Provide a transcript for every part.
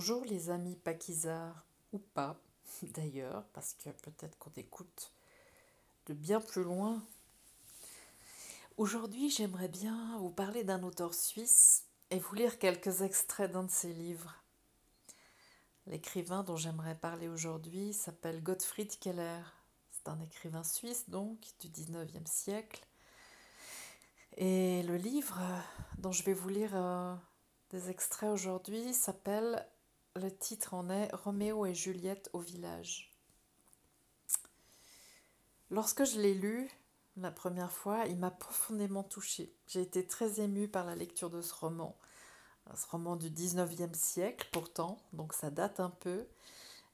Bonjour les amis paquisards, ou pas d'ailleurs, parce que peut-être qu'on écoute de bien plus loin. Aujourd'hui, j'aimerais bien vous parler d'un auteur suisse et vous lire quelques extraits d'un de ses livres. L'écrivain dont j'aimerais parler aujourd'hui s'appelle Gottfried Keller. C'est un écrivain suisse donc du 19e siècle. Et le livre dont je vais vous lire euh, des extraits aujourd'hui s'appelle le titre en est Roméo et Juliette au village. Lorsque je l'ai lu la première fois, il m'a profondément touchée. J'ai été très émue par la lecture de ce roman. Ce roman du 19e siècle pourtant, donc ça date un peu.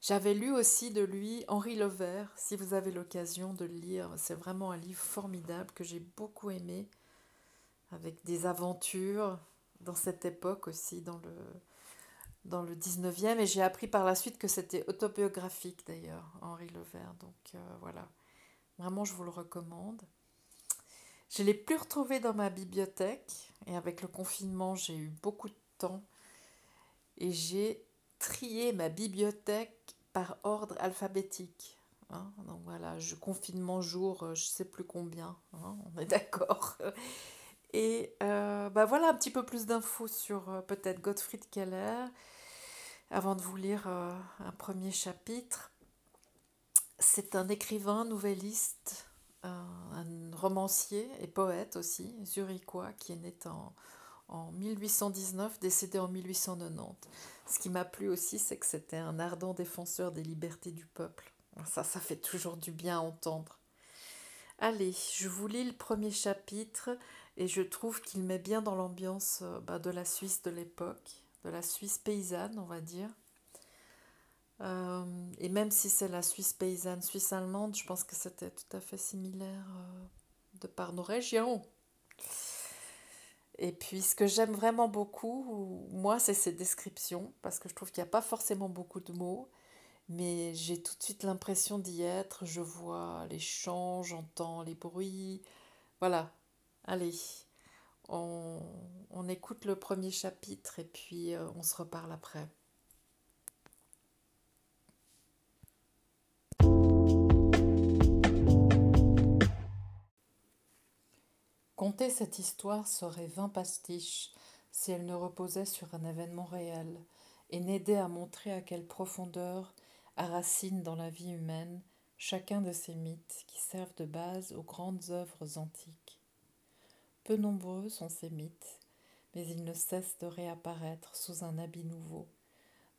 J'avais lu aussi de lui Henri Levert, si vous avez l'occasion de le lire. C'est vraiment un livre formidable que j'ai beaucoup aimé, avec des aventures dans cette époque aussi, dans le, dans le 19e et j'ai appris par la suite que c'était autobiographique d'ailleurs, Henri Levert. Donc euh, voilà, vraiment je vous le recommande. Je ne l'ai plus retrouvé dans ma bibliothèque et avec le confinement j'ai eu beaucoup de temps et j'ai trié ma bibliothèque par ordre alphabétique. Hein. Donc voilà, confinement jour, euh, je sais plus combien, hein, on est d'accord. Et euh, bah voilà un petit peu plus d'infos sur peut-être Gottfried Keller avant de vous lire euh, un premier chapitre. C'est un écrivain, nouvelliste, un romancier et poète aussi, zurichois, qui est né en, en 1819, décédé en 1890. Ce qui m'a plu aussi, c'est que c'était un ardent défenseur des libertés du peuple. Ça, ça fait toujours du bien à entendre. Allez, je vous lis le premier chapitre et je trouve qu'il met bien dans l'ambiance euh, bah, de la Suisse de l'époque de la Suisse paysanne, on va dire. Euh, et même si c'est la Suisse paysanne, Suisse allemande, je pense que c'était tout à fait similaire euh, de par nos régions. Et puis ce que j'aime vraiment beaucoup, moi, c'est ces descriptions, parce que je trouve qu'il n'y a pas forcément beaucoup de mots, mais j'ai tout de suite l'impression d'y être. Je vois les champs, j'entends les bruits. Voilà. Allez, on, écoute le premier chapitre et puis euh, on se reparle après. Conter cette histoire serait vingt pastiches si elle ne reposait sur un événement réel et n'aidait à montrer à quelle profondeur racine dans la vie humaine chacun de ces mythes qui servent de base aux grandes œuvres antiques. Peu nombreux sont ces mythes, mais ils ne cessent de réapparaître sous un habit nouveau,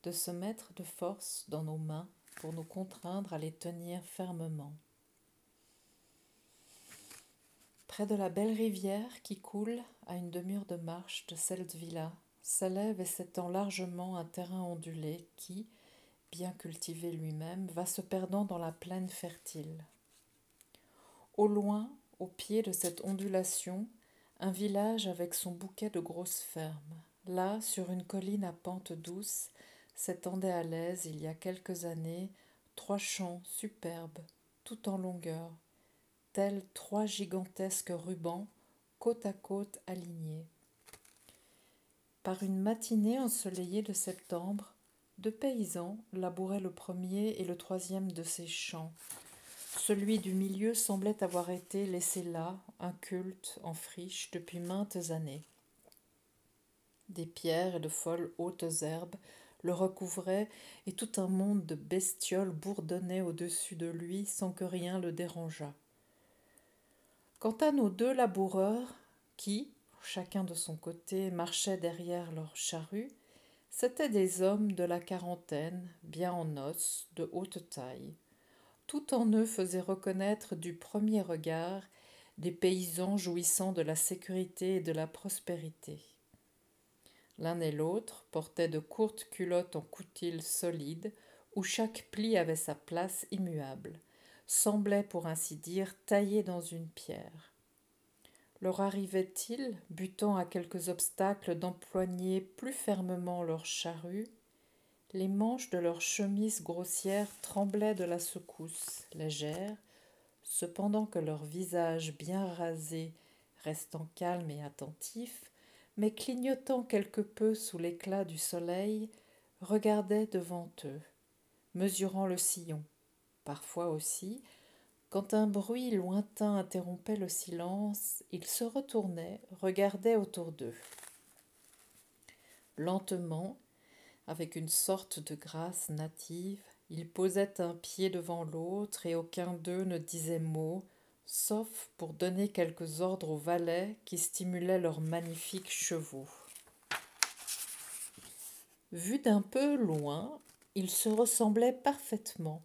de se mettre de force dans nos mains pour nous contraindre à les tenir fermement. Près de la belle rivière qui coule à une demi-heure de marche de Seldvilla, s'élève et s'étend largement un terrain ondulé qui, bien cultivé lui-même, va se perdant dans la plaine fertile. Au loin, au pied de cette ondulation, un village avec son bouquet de grosses fermes. Là, sur une colline à pente douce, s'étendaient à l'aise, il y a quelques années, trois champs superbes, tout en longueur, tels trois gigantesques rubans, côte à côte alignés. Par une matinée ensoleillée de septembre, deux paysans labouraient le premier et le troisième de ces champs, celui du milieu semblait avoir été laissé là, inculte, en friche, depuis maintes années. Des pierres et de folles hautes herbes le recouvraient, et tout un monde de bestioles bourdonnait au-dessus de lui sans que rien le dérangeât. Quant à nos deux laboureurs, qui, chacun de son côté, marchaient derrière leur charrue, c'étaient des hommes de la quarantaine, bien en os, de haute taille tout en eux faisait reconnaître du premier regard des paysans jouissant de la sécurité et de la prospérité. L'un et l'autre portaient de courtes culottes en coutil solide, où chaque pli avait sa place immuable, semblait pour ainsi dire taillé dans une pierre. Leur arrivait-il, butant à quelques obstacles, d'empoigner plus fermement leur charrue les manches de leurs chemises grossières tremblaient de la secousse légère, cependant que leurs visages bien rasés, restant calmes et attentifs, mais clignotant quelque peu sous l'éclat du soleil, regardaient devant eux, mesurant le sillon. Parfois aussi, quand un bruit lointain interrompait le silence, ils se retournaient, regardaient autour d'eux. Lentement, avec une sorte de grâce native, ils posaient un pied devant l'autre et aucun d'eux ne disait mot, sauf pour donner quelques ordres aux valets qui stimulaient leurs magnifiques chevaux. Vus d'un peu loin, ils se ressemblaient parfaitement.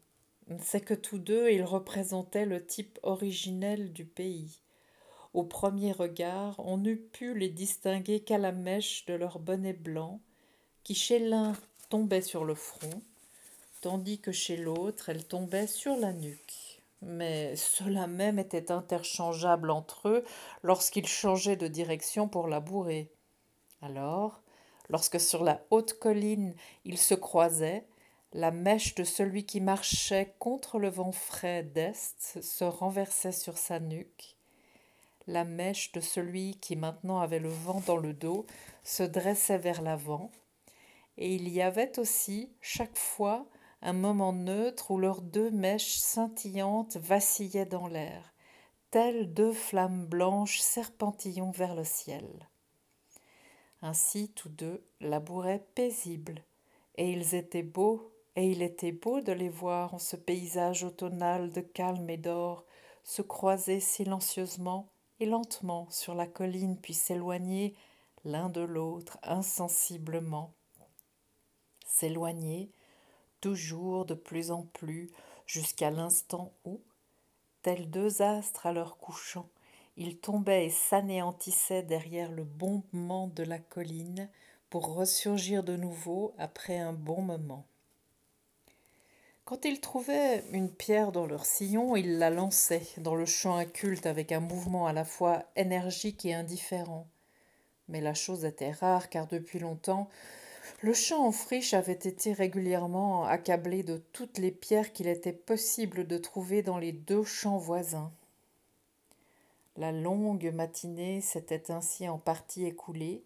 C'est que tous deux, ils représentaient le type originel du pays. Au premier regard, on n'eût pu les distinguer qu'à la mèche de leur bonnet blanc, qui chez l'un tombait sur le front, tandis que chez l'autre elle tombait sur la nuque. Mais cela même était interchangeable entre eux lorsqu'ils changeaient de direction pour labourer. Alors, lorsque sur la haute colline ils se croisaient, la mèche de celui qui marchait contre le vent frais d'est se renversait sur sa nuque, la mèche de celui qui maintenant avait le vent dans le dos se dressait vers l'avant, et il y avait aussi, chaque fois, un moment neutre où leurs deux mèches scintillantes vacillaient dans l'air, telles deux flammes blanches serpentillons vers le ciel. Ainsi tous deux labouraient paisibles, et ils étaient beaux, et il était beau de les voir en ce paysage automnal de calme et d'or, se croiser silencieusement et lentement sur la colline, puis s'éloigner l'un de l'autre insensiblement. S'éloigner, toujours de plus en plus, jusqu'à l'instant où, tels deux astres à leur couchant, ils tombaient et s'anéantissaient derrière le bombement de la colline pour ressurgir de nouveau après un bon moment. Quand ils trouvaient une pierre dans leur sillon, ils la lançaient dans le champ inculte avec un mouvement à la fois énergique et indifférent. Mais la chose était rare car depuis longtemps le champ en friche avait été régulièrement accablé de toutes les pierres qu'il était possible de trouver dans les deux champs voisins. La longue matinée s'était ainsi en partie écoulée,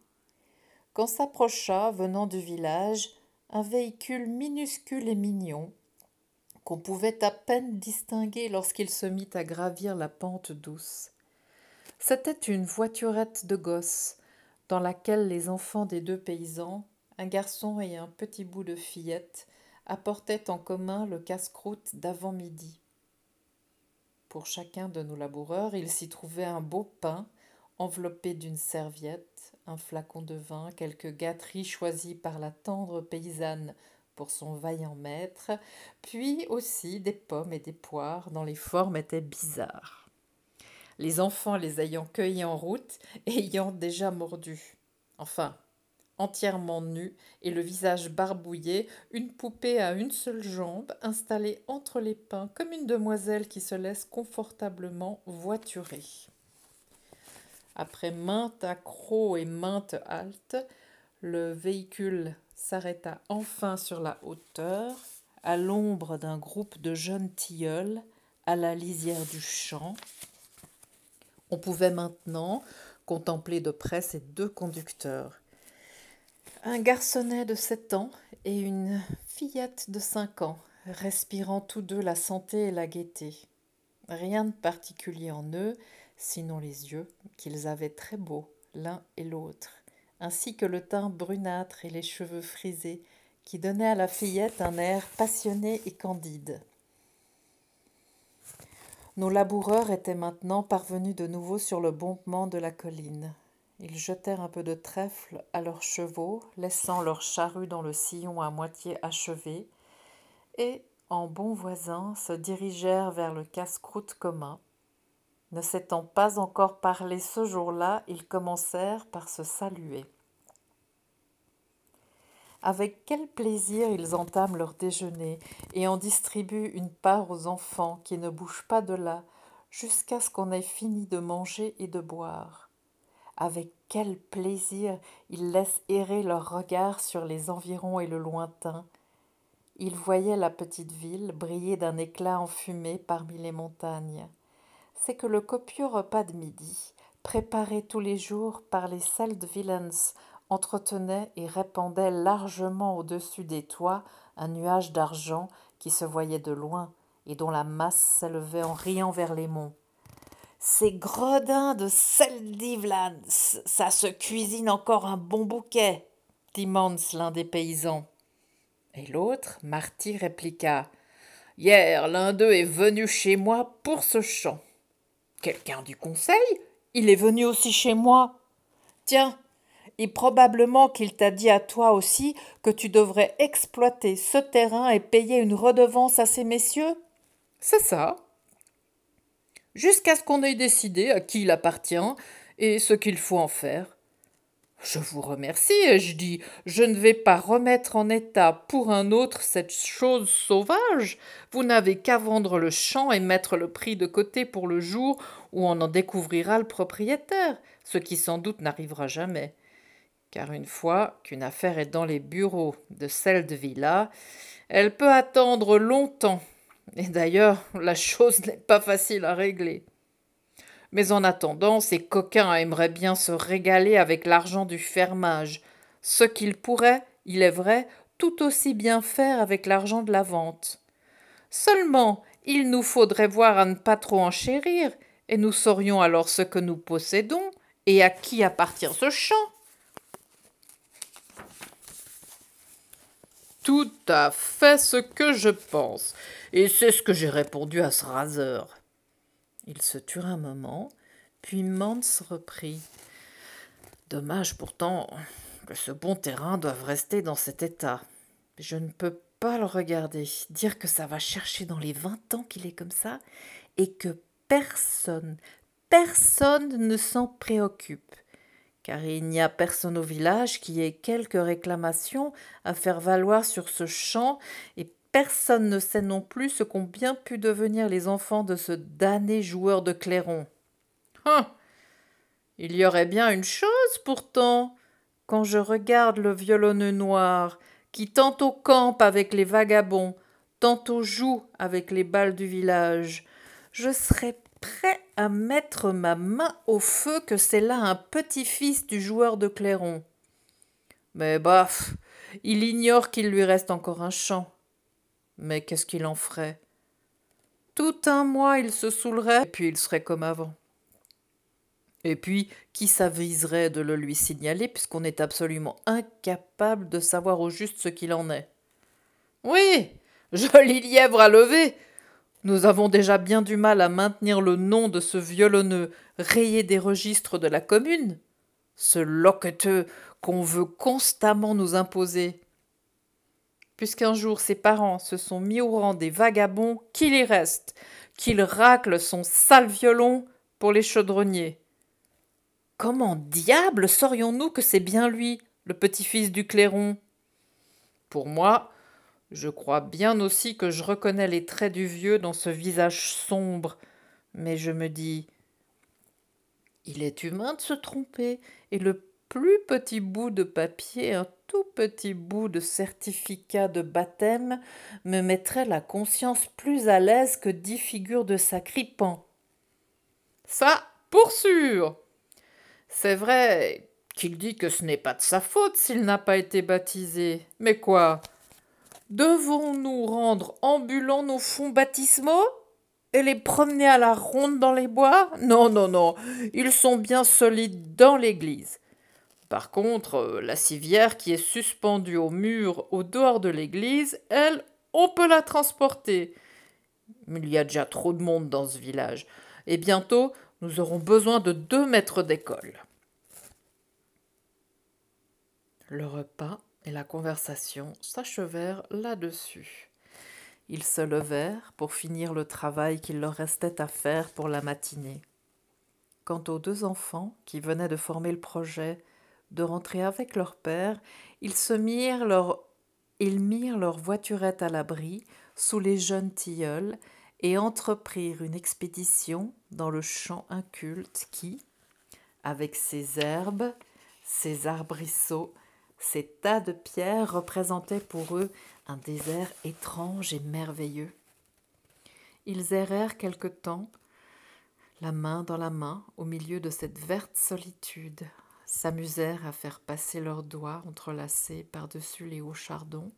quand s'approcha, venant du village, un véhicule minuscule et mignon, qu'on pouvait à peine distinguer lorsqu'il se mit à gravir la pente douce. C'était une voiturette de gosse, dans laquelle les enfants des deux paysans un garçon et un petit bout de fillette apportaient en commun le casse-croûte d'avant-midi. Pour chacun de nos laboureurs, il s'y trouvait un beau pain enveloppé d'une serviette, un flacon de vin, quelques gâteries choisies par la tendre paysanne pour son vaillant maître, puis aussi des pommes et des poires dont les formes étaient bizarres. Les enfants les ayant cueillis en route ayant déjà mordus. Enfin, entièrement nue et le visage barbouillé, une poupée à une seule jambe, installée entre les pins comme une demoiselle qui se laisse confortablement voiturer. Après maintes accrocs et maintes haltes, le véhicule s'arrêta enfin sur la hauteur, à l'ombre d'un groupe de jeunes tilleuls, à la lisière du champ. On pouvait maintenant contempler de près ces deux conducteurs un garçonnet de sept ans et une fillette de cinq ans, respirant tous deux la santé et la gaieté. Rien de particulier en eux, sinon les yeux, qu'ils avaient très beaux, l'un et l'autre, ainsi que le teint brunâtre et les cheveux frisés, qui donnaient à la fillette un air passionné et candide. Nos laboureurs étaient maintenant parvenus de nouveau sur le bombement de la colline. Ils jetèrent un peu de trèfle à leurs chevaux, laissant leur charrue dans le sillon à moitié achevé, et, en bons voisins, se dirigèrent vers le casse-croûte commun. Ne s'étant pas encore parlé ce jour-là, ils commencèrent par se saluer. Avec quel plaisir ils entament leur déjeuner et en distribuent une part aux enfants qui ne bougent pas de là jusqu'à ce qu'on ait fini de manger et de boire. Avec quel plaisir ils laissent errer leurs regards sur les environs et le lointain. Ils voyaient la petite ville briller d'un éclat enfumé parmi les montagnes. C'est que le copieux repas de midi, préparé tous les jours par les Villains entretenait et répandait largement au-dessus des toits un nuage d'argent qui se voyait de loin et dont la masse s'élevait en riant vers les monts. Ces gredins de Seldivlans, ça se cuisine encore un bon bouquet, dit Mans, l'un des paysans. Et l'autre, Marty, répliqua Hier, l'un d'eux est venu chez moi pour ce champ. Quelqu'un du conseil? Il est venu aussi chez moi. Tiens, et probablement qu'il t'a dit à toi aussi que tu devrais exploiter ce terrain et payer une redevance à ces messieurs? C'est ça. Jusqu'à ce qu'on ait décidé à qui il appartient et ce qu'il faut en faire. Je vous remercie, ai-je dit. Je ne vais pas remettre en état pour un autre cette chose sauvage. Vous n'avez qu'à vendre le champ et mettre le prix de côté pour le jour où on en découvrira le propriétaire, ce qui sans doute n'arrivera jamais car une fois qu'une affaire est dans les bureaux de celle de Villa, elle peut attendre longtemps. Et d'ailleurs, la chose n'est pas facile à régler. Mais en attendant, ces coquins aimeraient bien se régaler avec l'argent du fermage, ce qu'ils pourraient, il est vrai, tout aussi bien faire avec l'argent de la vente. Seulement, il nous faudrait voir à ne pas trop enchérir, et nous saurions alors ce que nous possédons, et à qui appartient ce champ. Tout à fait ce que je pense. Et c'est ce que j'ai répondu à ce raseur. Il se turent un moment, puis Mans reprit. Dommage pourtant que ce bon terrain doive rester dans cet état. Je ne peux pas le regarder, dire que ça va chercher dans les vingt ans qu'il est comme ça, et que personne, personne ne s'en préoccupe car il n'y a personne au village qui ait quelque réclamation à faire valoir sur ce champ, et personne ne sait non plus ce qu'ont bien pu devenir les enfants de ce damné joueur de clairon. Hum Il y aurait bien une chose pourtant. Quand je regarde le violonneux noir, qui tantôt campe avec les vagabonds, tantôt joue avec les balles du village, je serais prêt à mettre ma main au feu que c'est là un petit-fils du joueur de clairon. Mais baf, il ignore qu'il lui reste encore un champ. Mais qu'est-ce qu'il en ferait? Tout un mois il se saoulerait, et puis il serait comme avant. Et puis, qui s'aviserait de le lui signaler, puisqu'on est absolument incapable de savoir au juste ce qu'il en est? Oui, joli lièvre à lever nous avons déjà bien du mal à maintenir le nom de ce violonneux rayé des registres de la commune, ce loqueteux qu'on veut constamment nous imposer. Puisqu'un jour ses parents se sont mis au rang des vagabonds, qu'il y reste, qu'il racle son sale violon pour les chaudronniers. Comment diable saurions-nous que c'est bien lui, le petit-fils du clairon? Pour moi, je crois bien aussi que je reconnais les traits du vieux dans ce visage sombre, mais je me dis il est humain de se tromper, et le plus petit bout de papier, un tout petit bout de certificat de baptême, me mettrait la conscience plus à l'aise que dix figures de sacripant. Ça, pour sûr. C'est vrai qu'il dit que ce n'est pas de sa faute s'il n'a pas été baptisé. Mais quoi? Devons-nous rendre ambulants nos fonds baptismaux et les promener à la ronde dans les bois? Non, non, non, ils sont bien solides dans l'église. Par contre, euh, la civière qui est suspendue au mur au dehors de l'église, elle, on peut la transporter. Mais il y a déjà trop de monde dans ce village, et bientôt nous aurons besoin de deux maîtres d'école. Le repas et la conversation s'achevèrent là-dessus. Ils se levèrent pour finir le travail qu'il leur restait à faire pour la matinée. Quant aux deux enfants qui venaient de former le projet de rentrer avec leur père, ils se mirent leur ils mirent leur voiturette à l'abri sous les jeunes tilleuls et entreprirent une expédition dans le champ inculte qui, avec ses herbes, ses arbrisseaux, ces tas de pierres représentaient pour eux un désert étrange et merveilleux. Ils errèrent quelque temps, la main dans la main, au milieu de cette verte solitude, s'amusèrent à faire passer leurs doigts entrelacés par-dessus les hauts chardons,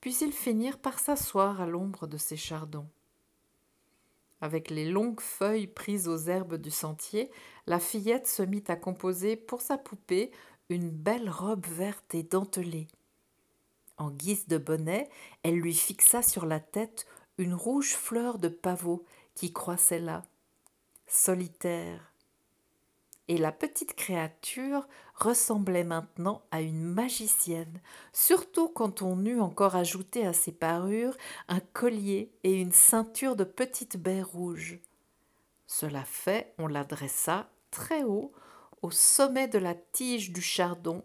puis ils finirent par s'asseoir à l'ombre de ces chardons. Avec les longues feuilles prises aux herbes du sentier, la fillette se mit à composer pour sa poupée une belle robe verte et dentelée. En guise de bonnet, elle lui fixa sur la tête une rouge fleur de pavot qui croissait là, solitaire. Et la petite créature ressemblait maintenant à une magicienne, surtout quand on eut encore ajouté à ses parures un collier et une ceinture de petites baies rouges. Cela fait, on la dressa très haut au sommet de la tige du chardon,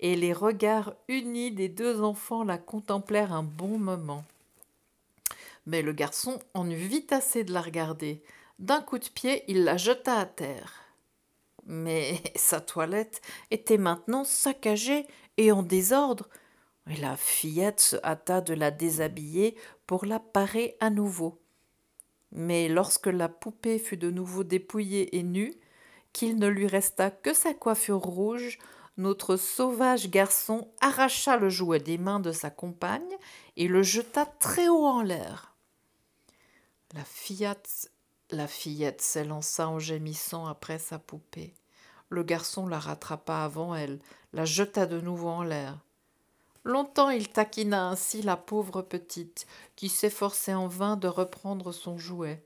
et les regards unis des deux enfants la contemplèrent un bon moment. Mais le garçon en eut vite assez de la regarder. D'un coup de pied, il la jeta à terre. Mais sa toilette était maintenant saccagée et en désordre, et la fillette se hâta de la déshabiller pour la parer à nouveau. Mais lorsque la poupée fut de nouveau dépouillée et nue, qu'il ne lui resta que sa coiffure rouge, notre sauvage garçon arracha le jouet des mains de sa compagne et le jeta très haut en l'air. La fillette, la fillette s'élança en gémissant après sa poupée. Le garçon la rattrapa avant elle, la jeta de nouveau en l'air. Longtemps il taquina ainsi la pauvre petite, qui s'efforçait en vain de reprendre son jouet.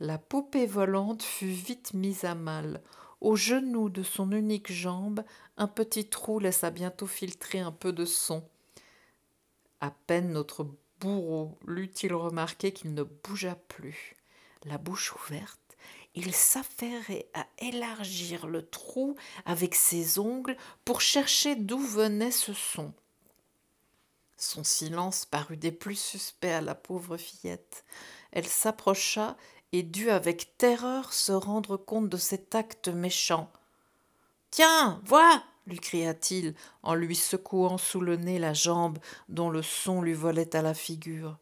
La poupée volante fut vite mise à mal. Au genou de son unique jambe, un petit trou laissa bientôt filtrer un peu de son. À peine notre bourreau l'eut-il remarqué qu'il ne bougea plus. La bouche ouverte, il s'affairait à élargir le trou avec ses ongles pour chercher d'où venait ce son. Son silence parut des plus suspects à la pauvre fillette. Elle s'approcha et dut avec terreur se rendre compte de cet acte méchant. Tiens, vois lui cria-t-il en lui secouant sous le nez la jambe dont le son lui volait à la figure.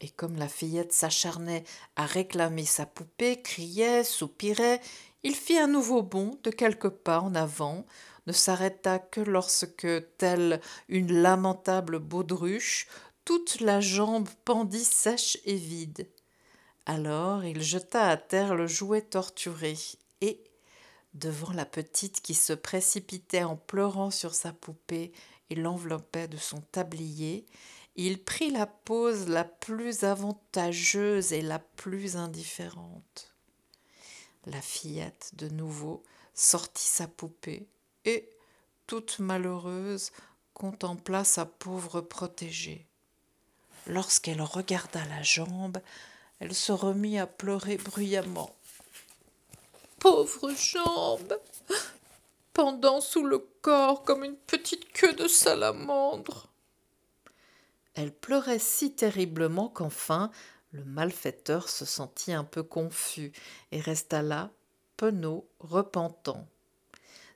Et comme la fillette s'acharnait à réclamer sa poupée, criait, soupirait, il fit un nouveau bond de quelques pas en avant, ne s'arrêta que lorsque, telle une lamentable baudruche, toute la jambe pendit sèche et vide. Alors il jeta à terre le jouet torturé et, devant la petite qui se précipitait en pleurant sur sa poupée et l'enveloppait de son tablier, il prit la pose la plus avantageuse et la plus indifférente. La fillette, de nouveau, sortit sa poupée et, toute malheureuse, contempla sa pauvre protégée. Lorsqu'elle regarda la jambe, elle se remit à pleurer bruyamment. Pauvre jambe pendant sous le corps comme une petite queue de salamandre. Elle pleurait si terriblement qu'enfin le malfaiteur se sentit un peu confus et resta là, penaud, repentant.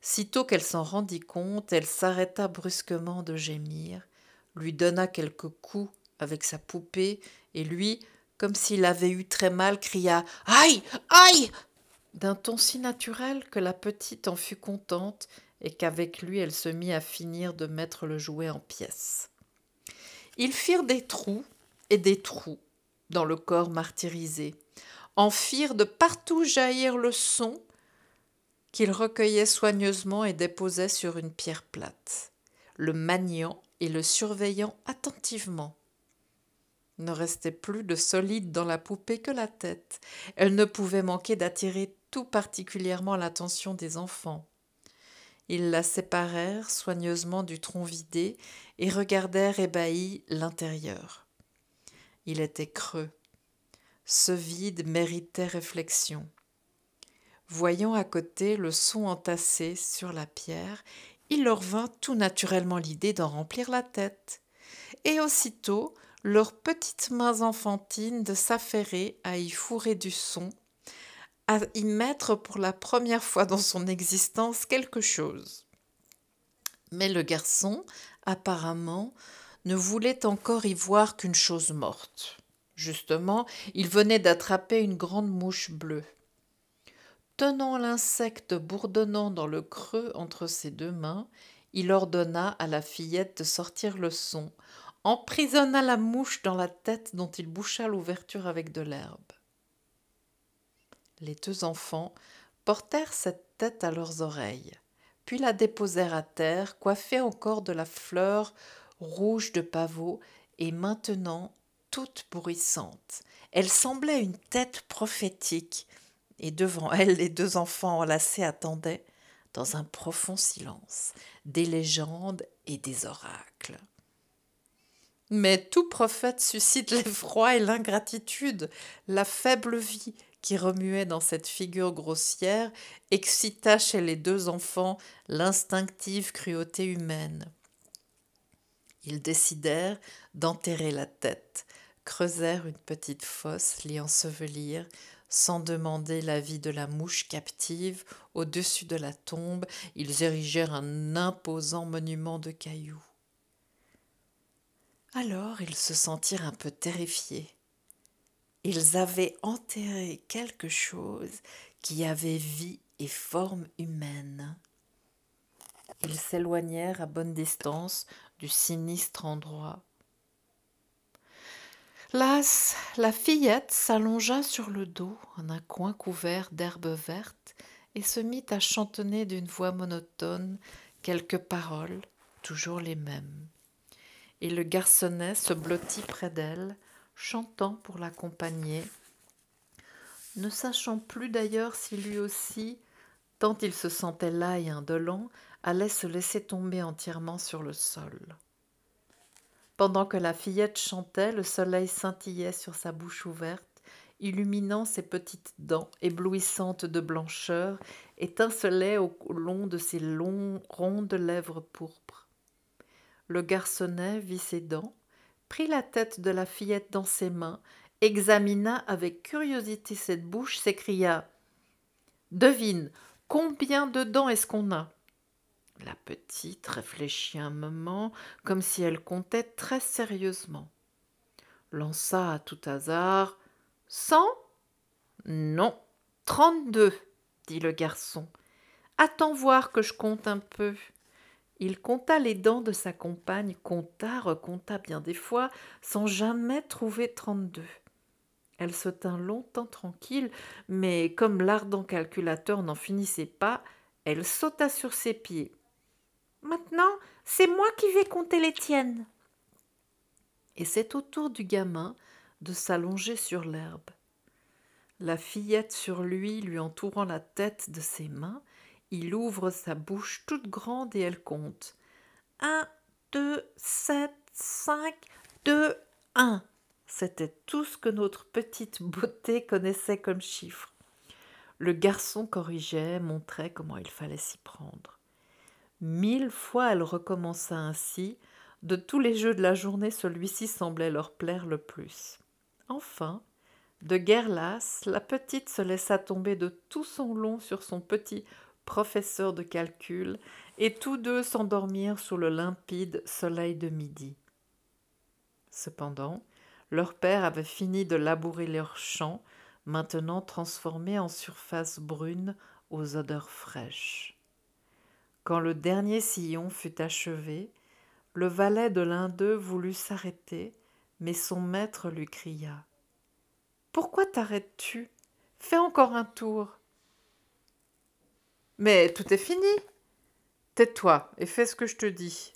Sitôt qu'elle s'en rendit compte, elle s'arrêta brusquement de gémir, lui donna quelques coups avec sa poupée, et lui, comme s'il avait eu très mal, cria Aïe! Aïe! D'un ton si naturel que la petite en fut contente et qu'avec lui elle se mit à finir de mettre le jouet en pièces. Ils firent des trous et des trous dans le corps martyrisé, en firent de partout jaillir le son qu'ils recueillaient soigneusement et déposaient sur une pierre plate, le maniant et le surveillant attentivement ne restait plus de solide dans la poupée que la tête. Elle ne pouvait manquer d'attirer tout particulièrement l'attention des enfants. Ils la séparèrent soigneusement du tronc vidé et regardèrent ébahis l'intérieur. Il était creux. Ce vide méritait réflexion. Voyant à côté le son entassé sur la pierre, il leur vint tout naturellement l'idée d'en remplir la tête. Et aussitôt, leurs petites mains enfantines de s'affairer à y fourrer du son, à y mettre pour la première fois dans son existence quelque chose. Mais le garçon, apparemment, ne voulait encore y voir qu'une chose morte. Justement, il venait d'attraper une grande mouche bleue. Tenant l'insecte bourdonnant dans le creux entre ses deux mains, il ordonna à la fillette de sortir le son, emprisonna la mouche dans la tête dont il boucha l'ouverture avec de l'herbe. Les deux enfants portèrent cette tête à leurs oreilles, puis la déposèrent à terre, coiffée encore de la fleur rouge de pavot et maintenant toute bruissante. Elle semblait une tête prophétique, et devant elle les deux enfants enlacés attendaient, dans un profond silence, des légendes et des oracles. Mais tout prophète suscite l'effroi et l'ingratitude, la faible vie qui remuait dans cette figure grossière excita chez les deux enfants l'instinctive cruauté humaine. Ils décidèrent d'enterrer la tête, creusèrent une petite fosse, l'y ensevelirent, sans demander l'avis de la mouche captive, au-dessus de la tombe, ils érigèrent un imposant monument de cailloux. Alors ils se sentirent un peu terrifiés. Ils avaient enterré quelque chose qui avait vie et forme humaine. Ils s'éloignèrent à bonne distance du sinistre endroit. Las, la fillette s'allongea sur le dos en un coin couvert d'herbes vertes et se mit à chantonner d'une voix monotone quelques paroles, toujours les mêmes. Et le garçonnet se blottit près d'elle, chantant pour l'accompagner, ne sachant plus d'ailleurs si lui aussi, tant il se sentait las et indolent, allait se laisser tomber entièrement sur le sol. Pendant que la fillette chantait, le soleil scintillait sur sa bouche ouverte, illuminant ses petites dents éblouissantes de blancheur, étincelait au long de ses longs, rondes lèvres pourpres. Le garçonnet vit ses dents, prit la tête de la fillette dans ses mains, examina avec curiosité cette bouche, s'écria Devine, combien de dents est-ce qu'on a? La petite réfléchit un moment, comme si elle comptait très sérieusement. Lança à tout hasard. Cent? Non. Trente-deux, dit le garçon. Attends voir que je compte un peu. Il compta les dents de sa compagne, compta, recompta bien des fois, sans jamais trouver trente-deux. Elle se tint longtemps tranquille, mais comme l'ardent calculateur n'en finissait pas, elle sauta sur ses pieds. Maintenant, c'est moi qui vais compter les tiennes. Et c'est au tour du gamin de s'allonger sur l'herbe. La fillette sur lui, lui entourant la tête de ses mains, il ouvre sa bouche toute grande et elle compte. Un, deux, sept, cinq, deux, un. C'était tout ce que notre petite beauté connaissait comme chiffre. Le garçon corrigeait, montrait comment il fallait s'y prendre. Mille fois elle recommença ainsi. De tous les jeux de la journée, celui-ci semblait leur plaire le plus. Enfin, de guerre lasse, la petite se laissa tomber de tout son long sur son petit professeur de calcul, et tous deux s'endormirent sous le limpide soleil de midi. Cependant, leur père avait fini de labourer leurs champs, maintenant transformés en surface brune aux odeurs fraîches. Quand le dernier sillon fut achevé, le valet de l'un d'eux voulut s'arrêter, mais son maître lui cria. Pourquoi t'arrêtes-tu? Fais encore un tour. Mais tout est fini. Tais-toi et fais ce que je te dis.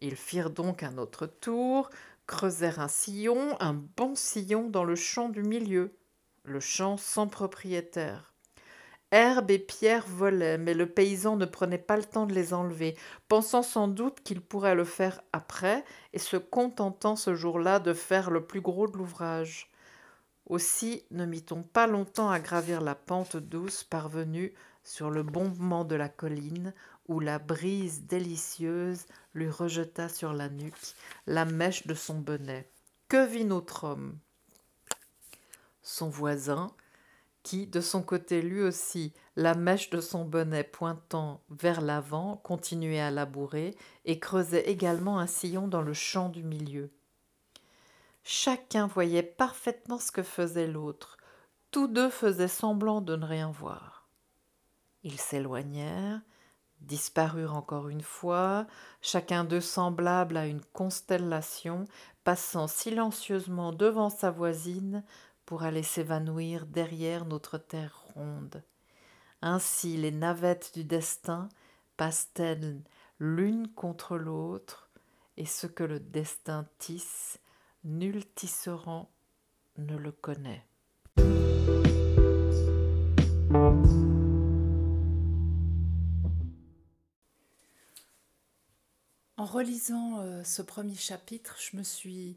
Ils firent donc un autre tour, creusèrent un sillon, un bon sillon dans le champ du milieu, le champ sans propriétaire. Herbe et pierres volaient, mais le paysan ne prenait pas le temps de les enlever, pensant sans doute qu'il pourrait le faire après, et se contentant ce jour-là de faire le plus gros de l'ouvrage. Aussi ne mit-on pas longtemps à gravir la pente douce parvenue sur le bombement de la colline, où la brise délicieuse lui rejeta sur la nuque la mèche de son bonnet. Que vit notre homme? Son voisin, qui, de son côté lui aussi, la mèche de son bonnet pointant vers l'avant, continuait à labourer et creusait également un sillon dans le champ du milieu. Chacun voyait parfaitement ce que faisait l'autre. Tous deux faisaient semblant de ne rien voir. Ils s'éloignèrent, disparurent encore une fois, chacun d'eux semblable à une constellation, passant silencieusement devant sa voisine pour aller s'évanouir derrière notre terre ronde. Ainsi les navettes du destin passent-elles l'une contre l'autre, et ce que le destin tisse, nul tisserand ne le connaît. Relisant euh, ce premier chapitre, je me suis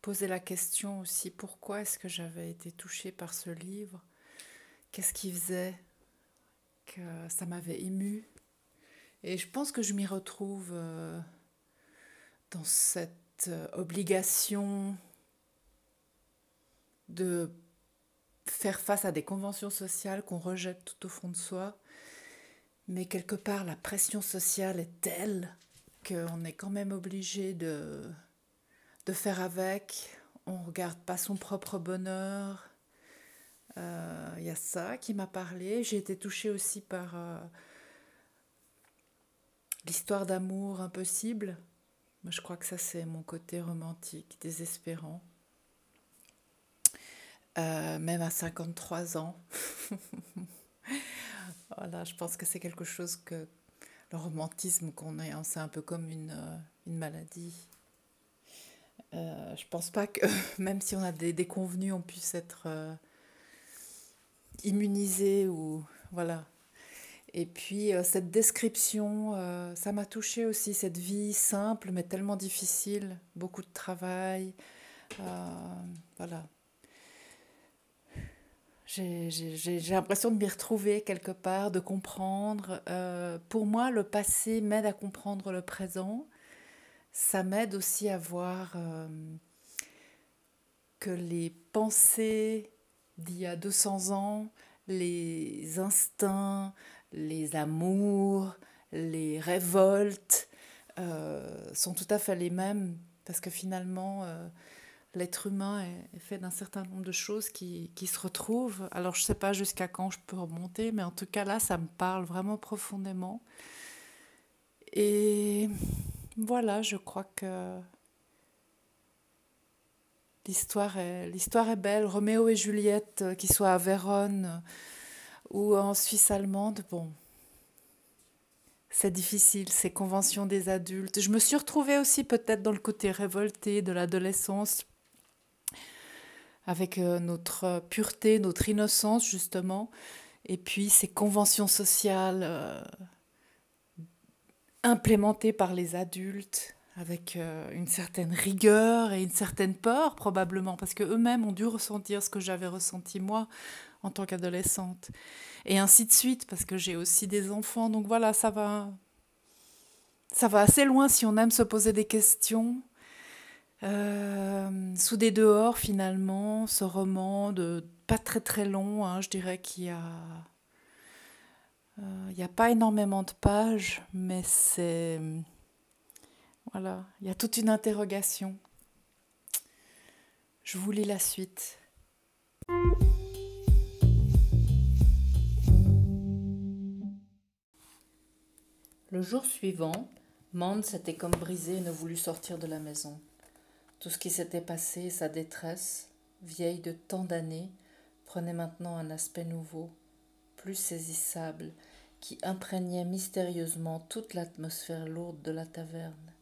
posé la question aussi pourquoi est-ce que j'avais été touchée par ce livre? Qu'est-ce qui faisait que ça m'avait émue? Et je pense que je m'y retrouve euh, dans cette euh, obligation de faire face à des conventions sociales qu'on rejette tout au fond de soi. Mais quelque part, la pression sociale est telle qu'on est quand même obligé de, de faire avec. On ne regarde pas son propre bonheur. Il euh, y a ça qui m'a parlé. J'ai été touchée aussi par euh, l'histoire d'amour impossible. Moi, je crois que ça, c'est mon côté romantique, désespérant. Euh, même à 53 ans. voilà, je pense que c'est quelque chose que le romantisme qu'on est, hein, c'est un peu comme une, euh, une maladie. Euh, je pense pas que même si on a des déconvenus, on puisse être euh, immunisé ou voilà. Et puis euh, cette description, ça m'a touché aussi cette vie simple mais tellement difficile, beaucoup de travail, voilà. J'ai l'impression de m'y retrouver quelque part, de comprendre. Euh, pour moi, le passé m'aide à comprendre le présent. Ça m'aide aussi à voir euh, que les pensées d'il y a 200 ans, les instincts, les amours, les révoltes euh, sont tout à fait les mêmes. Parce que finalement, l'être humain est, fait d'un certain nombre de choses qui, qui se retrouvent. Alors je ne sais pas jusqu'à quand je peux remonter, mais en tout cas là, ça me parle vraiment profondément. Et voilà, je crois que l'histoire est, belle. Roméo et Juliette, euh, qu'ils soient à Vérone euh, ou en Suisse allemande, bon, c'est difficile, ces conventions des adultes. Je me suis retrouvée aussi peut-être dans le côté révolté de l'adolescence avec euh, notre pureté, notre innocence justement, et puis ces conventions sociales euh, implémentées par les adultes avec euh, une certaine rigueur et une certaine peur probablement, parce que eux-mêmes ont dû ressentir ce que j'avais ressenti moi en tant qu'adolescente, et ainsi de suite, parce que j'ai aussi des enfants, donc voilà, ça va, ça va assez loin si on aime se poser des questions euh, sous des dehors, finalement, ce roman de pas très très long, hein, je dirais qu'il y a. Euh, n'y a pas énormément de pages, mais c'est. Voilà, il y a toute une interrogation. Je vous lis la suite. Le jour suivant, Mande s'était comme brisé et ne voulut sortir de la maison. Tout ce qui s'était passé, sa détresse, vieille de tant d'années, prenait maintenant un aspect nouveau, plus saisissable, qui imprégnait mystérieusement toute l'atmosphère lourde de la taverne.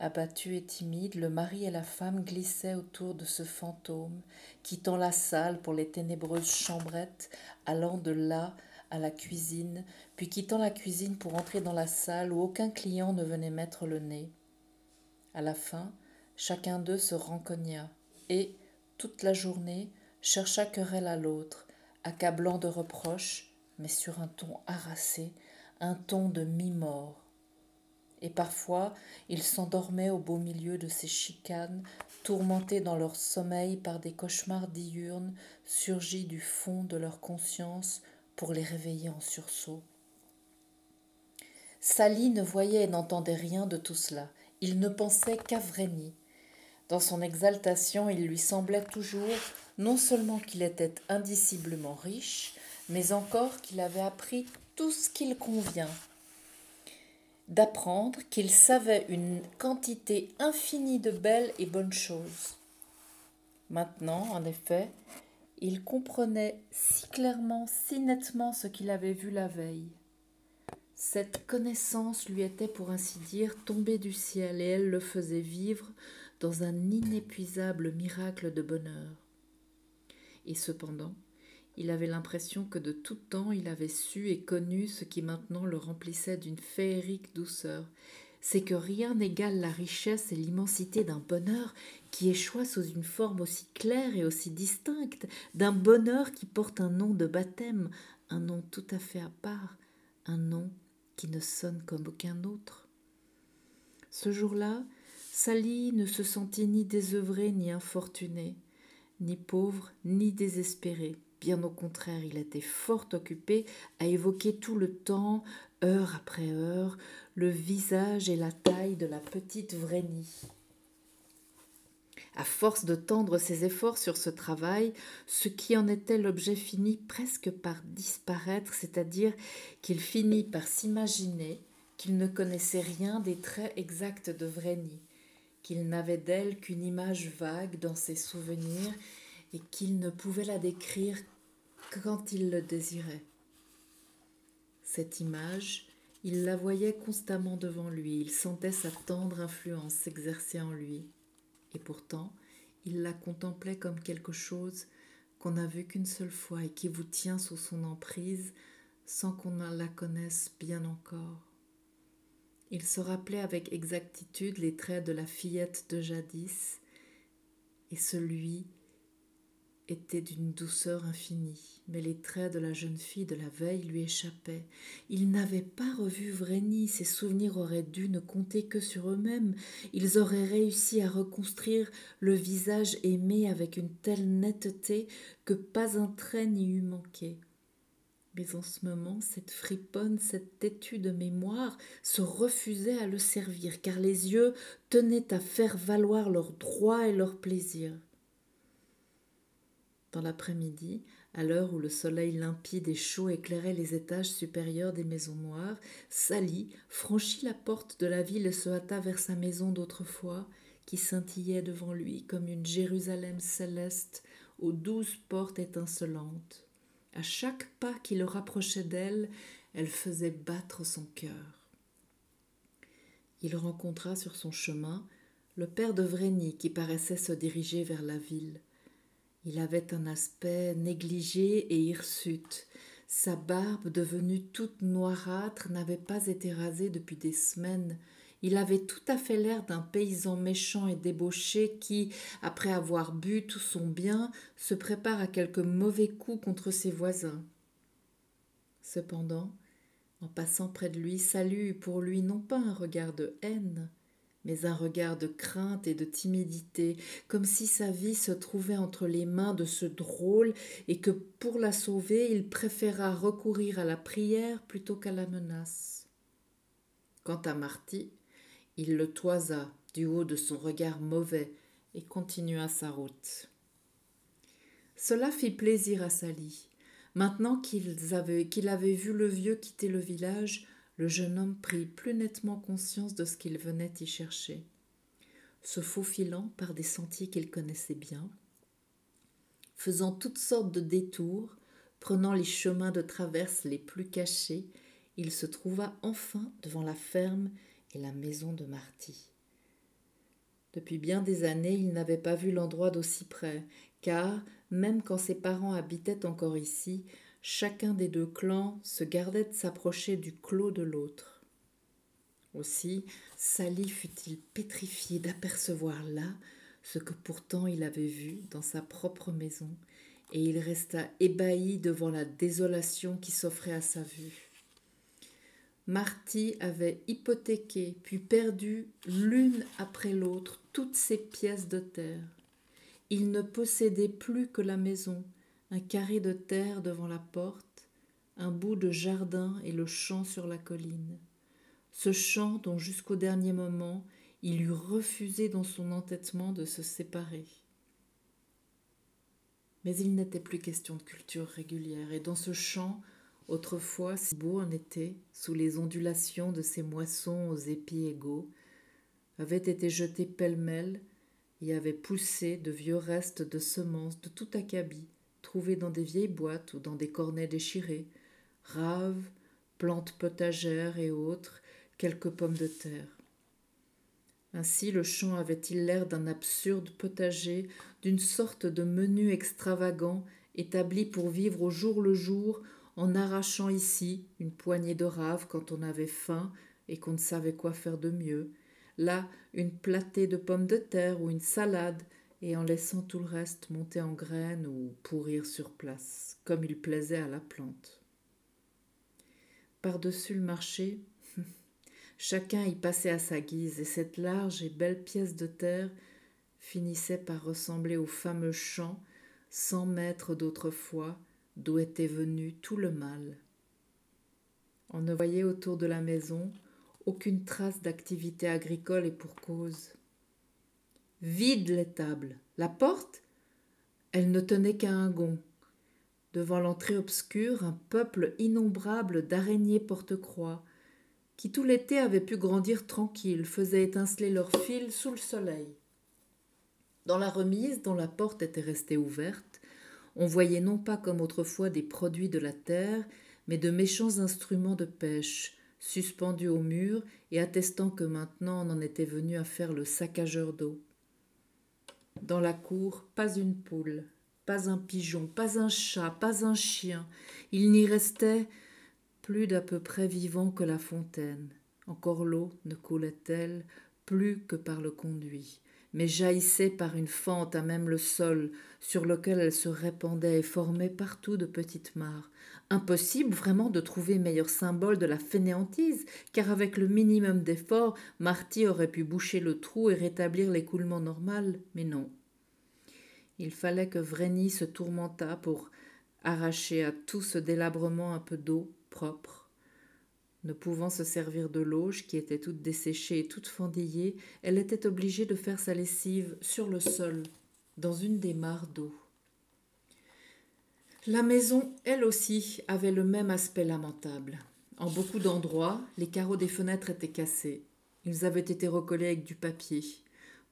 Abattu et timide, le mari et la femme glissaient autour de ce fantôme, quittant la salle pour les ténébreuses chambrettes, allant de là à la cuisine, puis quittant la cuisine pour entrer dans la salle où aucun client ne venait mettre le nez. À la fin, Chacun d'eux se rencogna et, toute la journée, chercha querelle à l'autre, accablant de reproches, mais sur un ton harassé, un ton de mi-mort. Et parfois, ils s'endormaient au beau milieu de ces chicanes, tourmentés dans leur sommeil par des cauchemars diurnes surgis du fond de leur conscience pour les réveiller en sursaut. Sally ne voyait et n'entendait rien de tout cela. Il ne pensait qu'à Vreni, dans son exaltation, il lui semblait toujours non seulement qu'il était indiciblement riche, mais encore qu'il avait appris tout ce qu'il convient d'apprendre qu'il savait une quantité infinie de belles et bonnes choses. Maintenant, en effet, il comprenait si clairement, si nettement ce qu'il avait vu la veille. Cette connaissance lui était, pour ainsi dire, tombée du ciel et elle le faisait vivre dans un inépuisable miracle de bonheur. Et cependant, il avait l'impression que de tout temps il avait su et connu ce qui maintenant le remplissait d'une féerique douceur. C'est que rien n'égale la richesse et l'immensité d'un bonheur qui échoit sous une forme aussi claire et aussi distincte, d'un bonheur qui porte un nom de baptême, un nom tout à fait à part, un nom qui ne sonne comme aucun autre. Ce jour-là, Sally ne se sentit ni désœuvrée ni infortunée, ni pauvre ni désespérée. Bien au contraire, il était fort occupé à évoquer tout le temps, heure après heure, le visage et la taille de la petite Vreni. À force de tendre ses efforts sur ce travail, ce qui en était l'objet finit presque par disparaître, c'est-à-dire qu'il finit par s'imaginer qu'il ne connaissait rien des traits exacts de Vreni, qu'il n'avait d'elle qu'une image vague dans ses souvenirs et qu'il ne pouvait la décrire quand il le désirait. Cette image, il la voyait constamment devant lui, il sentait sa tendre influence s'exercer en lui, et pourtant il la contemplait comme quelque chose qu'on n'a vu qu'une seule fois et qui vous tient sous son emprise sans qu'on la connaisse bien encore. Il se rappelait avec exactitude les traits de la fillette de jadis et celui était d'une douceur infinie, mais les traits de la jeune fille de la veille lui échappaient. Il n'avait pas revu Vreni, ses souvenirs auraient dû ne compter que sur eux-mêmes, ils auraient réussi à reconstruire le visage aimé avec une telle netteté que pas un trait n'y eût manqué. Mais en ce moment, cette friponne, cette têtue de mémoire se refusait à le servir, car les yeux tenaient à faire valoir leurs droits et leurs plaisirs. Dans l'après-midi, à l'heure où le soleil limpide et chaud éclairait les étages supérieurs des maisons noires, Sally franchit la porte de la ville et se hâta vers sa maison d'autrefois, qui scintillait devant lui comme une Jérusalem céleste aux douze portes étincelantes. À chaque pas qui le rapprochait d'elle, elle faisait battre son cœur. Il rencontra sur son chemin le père de Vreni qui paraissait se diriger vers la ville. Il avait un aspect négligé et hirsute. Sa barbe, devenue toute noirâtre, n'avait pas été rasée depuis des semaines. Il avait tout à fait l'air d'un paysan méchant et débauché qui, après avoir bu tout son bien, se prépare à quelque mauvais coup contre ses voisins. Cependant, en passant près de lui, Salut pour lui non pas un regard de haine, mais un regard de crainte et de timidité, comme si sa vie se trouvait entre les mains de ce drôle et que pour la sauver il préféra recourir à la prière plutôt qu'à la menace. Quant à Marty, il le toisa du haut de son regard mauvais et continua sa route. Cela fit plaisir à Sally. Maintenant qu'il avait, avait vu le vieux quitter le village, le jeune homme prit plus nettement conscience de ce qu'il venait y chercher. Se faufilant par des sentiers qu'il connaissait bien, faisant toutes sortes de détours, prenant les chemins de traverse les plus cachés, il se trouva enfin devant la ferme et la maison de Marty. Depuis bien des années, il n'avait pas vu l'endroit d'aussi près, car, même quand ses parents habitaient encore ici, chacun des deux clans se gardait de s'approcher du clos de l'autre. Aussi, Sally fut-il pétrifié d'apercevoir là ce que pourtant il avait vu dans sa propre maison, et il resta ébahi devant la désolation qui s'offrait à sa vue. Marty avait hypothéqué puis perdu l'une après l'autre toutes ses pièces de terre. Il ne possédait plus que la maison, un carré de terre devant la porte, un bout de jardin et le champ sur la colline. Ce champ dont jusqu'au dernier moment il eût refusé dans son entêtement de se séparer. Mais il n'était plus question de culture régulière, et dans ce champ, autrefois si beau en été, sous les ondulations de ces moissons aux épis égaux, avaient été jetés pêle-mêle et avaient poussé de vieux restes de semences de tout acabit, trouvés dans des vieilles boîtes ou dans des cornets déchirés, raves, plantes potagères et autres, quelques pommes de terre. Ainsi le champ avait-il l'air d'un absurde potager, d'une sorte de menu extravagant établi pour vivre au jour le jour en arrachant ici une poignée de raves quand on avait faim et qu'on ne savait quoi faire de mieux, là une platée de pommes de terre ou une salade, et en laissant tout le reste monter en graines ou pourrir sur place, comme il plaisait à la plante. Par-dessus le marché, chacun y passait à sa guise, et cette large et belle pièce de terre finissait par ressembler au fameux champ, cent mètres d'autrefois, d'où était venu tout le mal. On ne voyait autour de la maison aucune trace d'activité agricole et pour cause. Vide l'étable. La porte Elle ne tenait qu'à un gond. Devant l'entrée obscure, un peuple innombrable d'araignées porte-croix, qui tout l'été avaient pu grandir tranquilles, faisaient étinceler leurs fils sous le soleil. Dans la remise, dont la porte était restée ouverte, on voyait non pas comme autrefois des produits de la terre, mais de méchants instruments de pêche, suspendu au mur et attestant que maintenant on en était venu à faire le saccageur d'eau. Dans la cour, pas une poule, pas un pigeon, pas un chat, pas un chien. Il n'y restait plus d'à peu près vivant que la fontaine. Encore l'eau ne coulait-elle plus que par le conduit mais jaillissait par une fente à même le sol, sur lequel elle se répandait et formait partout de petites mares. Impossible vraiment de trouver meilleur symbole de la fainéantise, car avec le minimum d'effort, Marty aurait pu boucher le trou et rétablir l'écoulement normal, mais non. Il fallait que Vreni se tourmentât pour arracher à tout ce délabrement un peu d'eau propre ne pouvant se servir de l'auge qui était toute desséchée et toute fendillée, elle était obligée de faire sa lessive sur le sol, dans une des mares d'eau. La maison, elle aussi, avait le même aspect lamentable. En beaucoup d'endroits, les carreaux des fenêtres étaient cassés. Ils avaient été recollés avec du papier.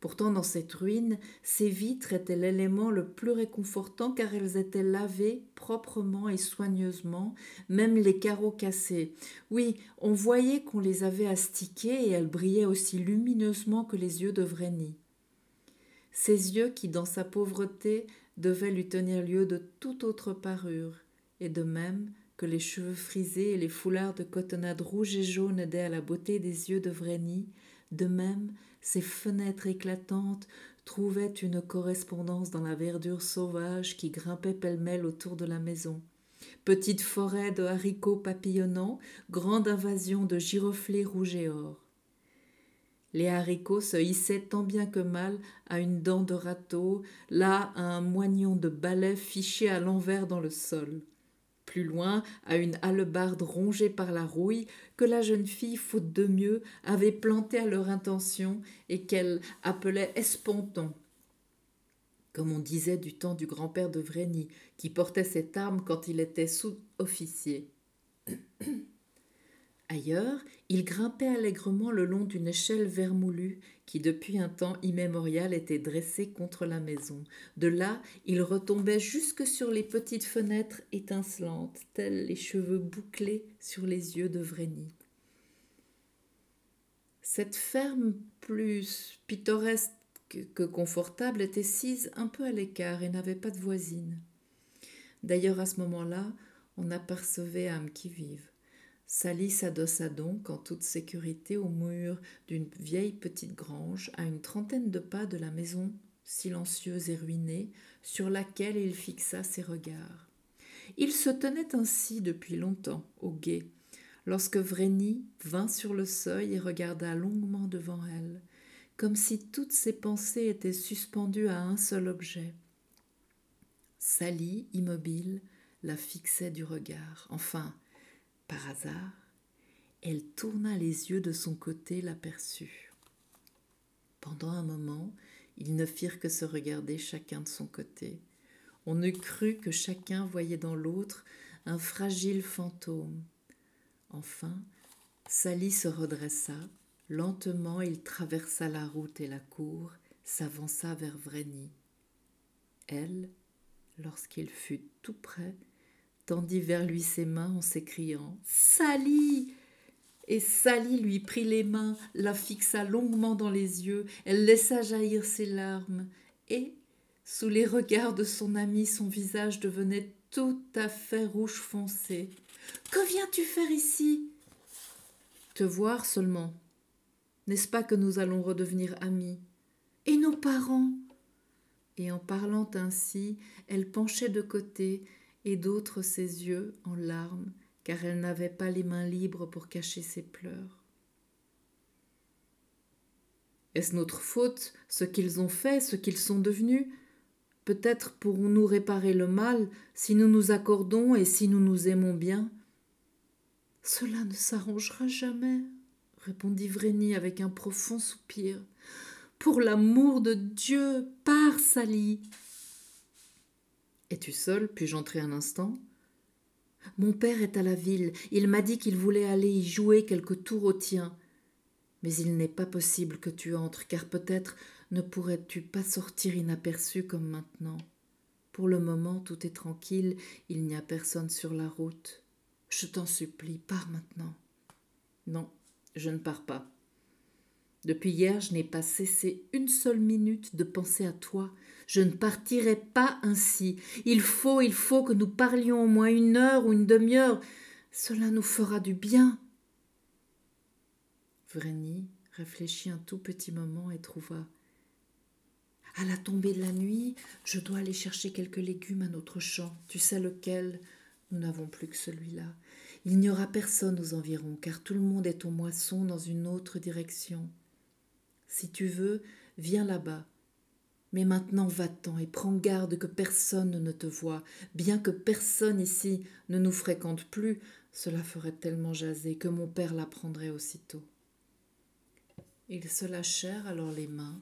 Pourtant, dans cette ruine, ces vitres étaient l'élément le plus réconfortant car elles étaient lavées proprement et soigneusement, même les carreaux cassés. Oui, on voyait qu'on les avait astiqués et elles brillaient aussi lumineusement que les yeux de Vreni. Ces yeux qui, dans sa pauvreté, devaient lui tenir lieu de toute autre parure, et de même que les cheveux frisés et les foulards de cotonnade rouge et jaune aidaient à la beauté des yeux de Vreni, de même ces fenêtres éclatantes trouvaient une correspondance dans la verdure sauvage qui grimpait pêle-mêle autour de la maison. Petite forêt de haricots papillonnants, grande invasion de giroflées rouges et or. Les haricots se hissaient tant bien que mal à une dent de râteau, là à un moignon de balai fiché à l'envers dans le sol loin, à une hallebarde rongée par la rouille, que la jeune fille, faute de mieux, avait plantée à leur intention et qu'elle appelait esponton, comme on disait du temps du grand-père de Vreni, qui portait cette arme quand il était sous-officier. Ailleurs, il grimpait allègrement le long d'une échelle vermoulue qui depuis un temps immémorial était dressée contre la maison. De là, il retombait jusque sur les petites fenêtres étincelantes, tels les cheveux bouclés sur les yeux de Vreni. Cette ferme plus pittoresque que confortable était sise un peu à l'écart et n'avait pas de voisine. D'ailleurs, à ce moment-là, on apercevait âme qui vive. Sally s'adossa donc en toute sécurité au mur d'une vieille petite grange à une trentaine de pas de la maison silencieuse et ruinée sur laquelle il fixa ses regards. Il se tenait ainsi depuis longtemps au guet lorsque Vreni vint sur le seuil et regarda longuement devant elle, comme si toutes ses pensées étaient suspendues à un seul objet. Sally, immobile, la fixait du regard. Enfin, par hasard, elle tourna les yeux de son côté, l'aperçut. Pendant un moment, ils ne firent que se regarder chacun de son côté. On eût cru que chacun voyait dans l'autre un fragile fantôme. Enfin, Sally se redressa. Lentement, il traversa la route et la cour, s'avança vers Vreni. Elle, lorsqu'il fut tout près, tendit vers lui ses mains en s'écriant Sally et Sally lui prit les mains, la fixa longuement dans les yeux, elle laissa jaillir ses larmes, et, sous les regards de son ami, son visage devenait tout à fait rouge foncé. Que viens-tu faire ici Te voir seulement. N'est-ce pas que nous allons redevenir amis Et nos parents? Et en parlant ainsi, elle penchait de côté, et d'autres ses yeux en larmes, car elle n'avait pas les mains libres pour cacher ses pleurs. Est-ce notre faute, ce qu'ils ont fait, ce qu'ils sont devenus? Peut-être pourrons-nous réparer le mal si nous nous accordons et si nous nous aimons bien. Cela ne s'arrangera jamais, répondit Vreni avec un profond soupir. Pour l'amour de Dieu, pars, Sally. Es-tu seule Puis-je entrer un instant? Mon père est à la ville. Il m'a dit qu'il voulait aller y jouer quelques tours au tien. Mais il n'est pas possible que tu entres, car peut-être ne pourrais-tu pas sortir inaperçu comme maintenant. Pour le moment, tout est tranquille, il n'y a personne sur la route. Je t'en supplie, pars maintenant. Non, je ne pars pas. Depuis hier, je n'ai pas cessé une seule minute de penser à toi. Je ne partirai pas ainsi. Il faut, il faut que nous parlions au moins une heure ou une demi-heure. Cela nous fera du bien. Vreni réfléchit un tout petit moment et trouva. À la tombée de la nuit, je dois aller chercher quelques légumes à notre champ. Tu sais lequel? Nous n'avons plus que celui-là. Il n'y aura personne aux environs, car tout le monde est aux moissons dans une autre direction. Si tu veux, viens là-bas. Mais maintenant va-t'en et prends garde que personne ne te voie, bien que personne ici ne nous fréquente plus, cela ferait tellement jaser que mon père l'apprendrait aussitôt. Ils se lâchèrent alors les mains,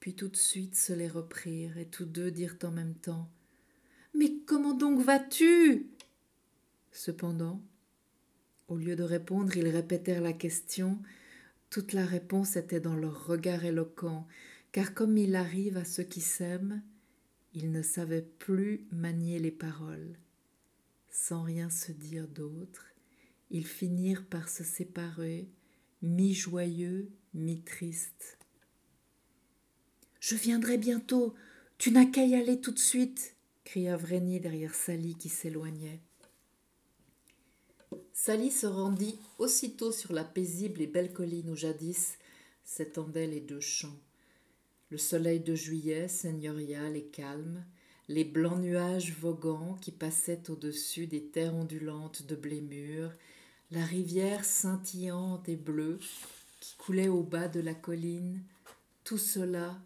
puis tout de suite se les reprirent, et tous deux dirent en même temps Mais comment donc vas-tu? Cependant, au lieu de répondre, ils répétèrent la question, toute la réponse était dans leur regard éloquent, car comme il arrive à ceux qui s'aiment, ils ne savaient plus manier les paroles. Sans rien se dire d'autre, ils finirent par se séparer, mi-joyeux, mi-tristes. Je viendrai bientôt, tu n'as qu'à y aller tout de suite, cria Vreni derrière Sally qui s'éloignait. Sally se rendit aussitôt sur la paisible et belle colline où jadis s'étendaient les deux champs. Le soleil de juillet seigneurial et calme, les blancs nuages voguants qui passaient au-dessus des terres ondulantes de blé mûr, la rivière scintillante et bleue qui coulait au bas de la colline, tout cela,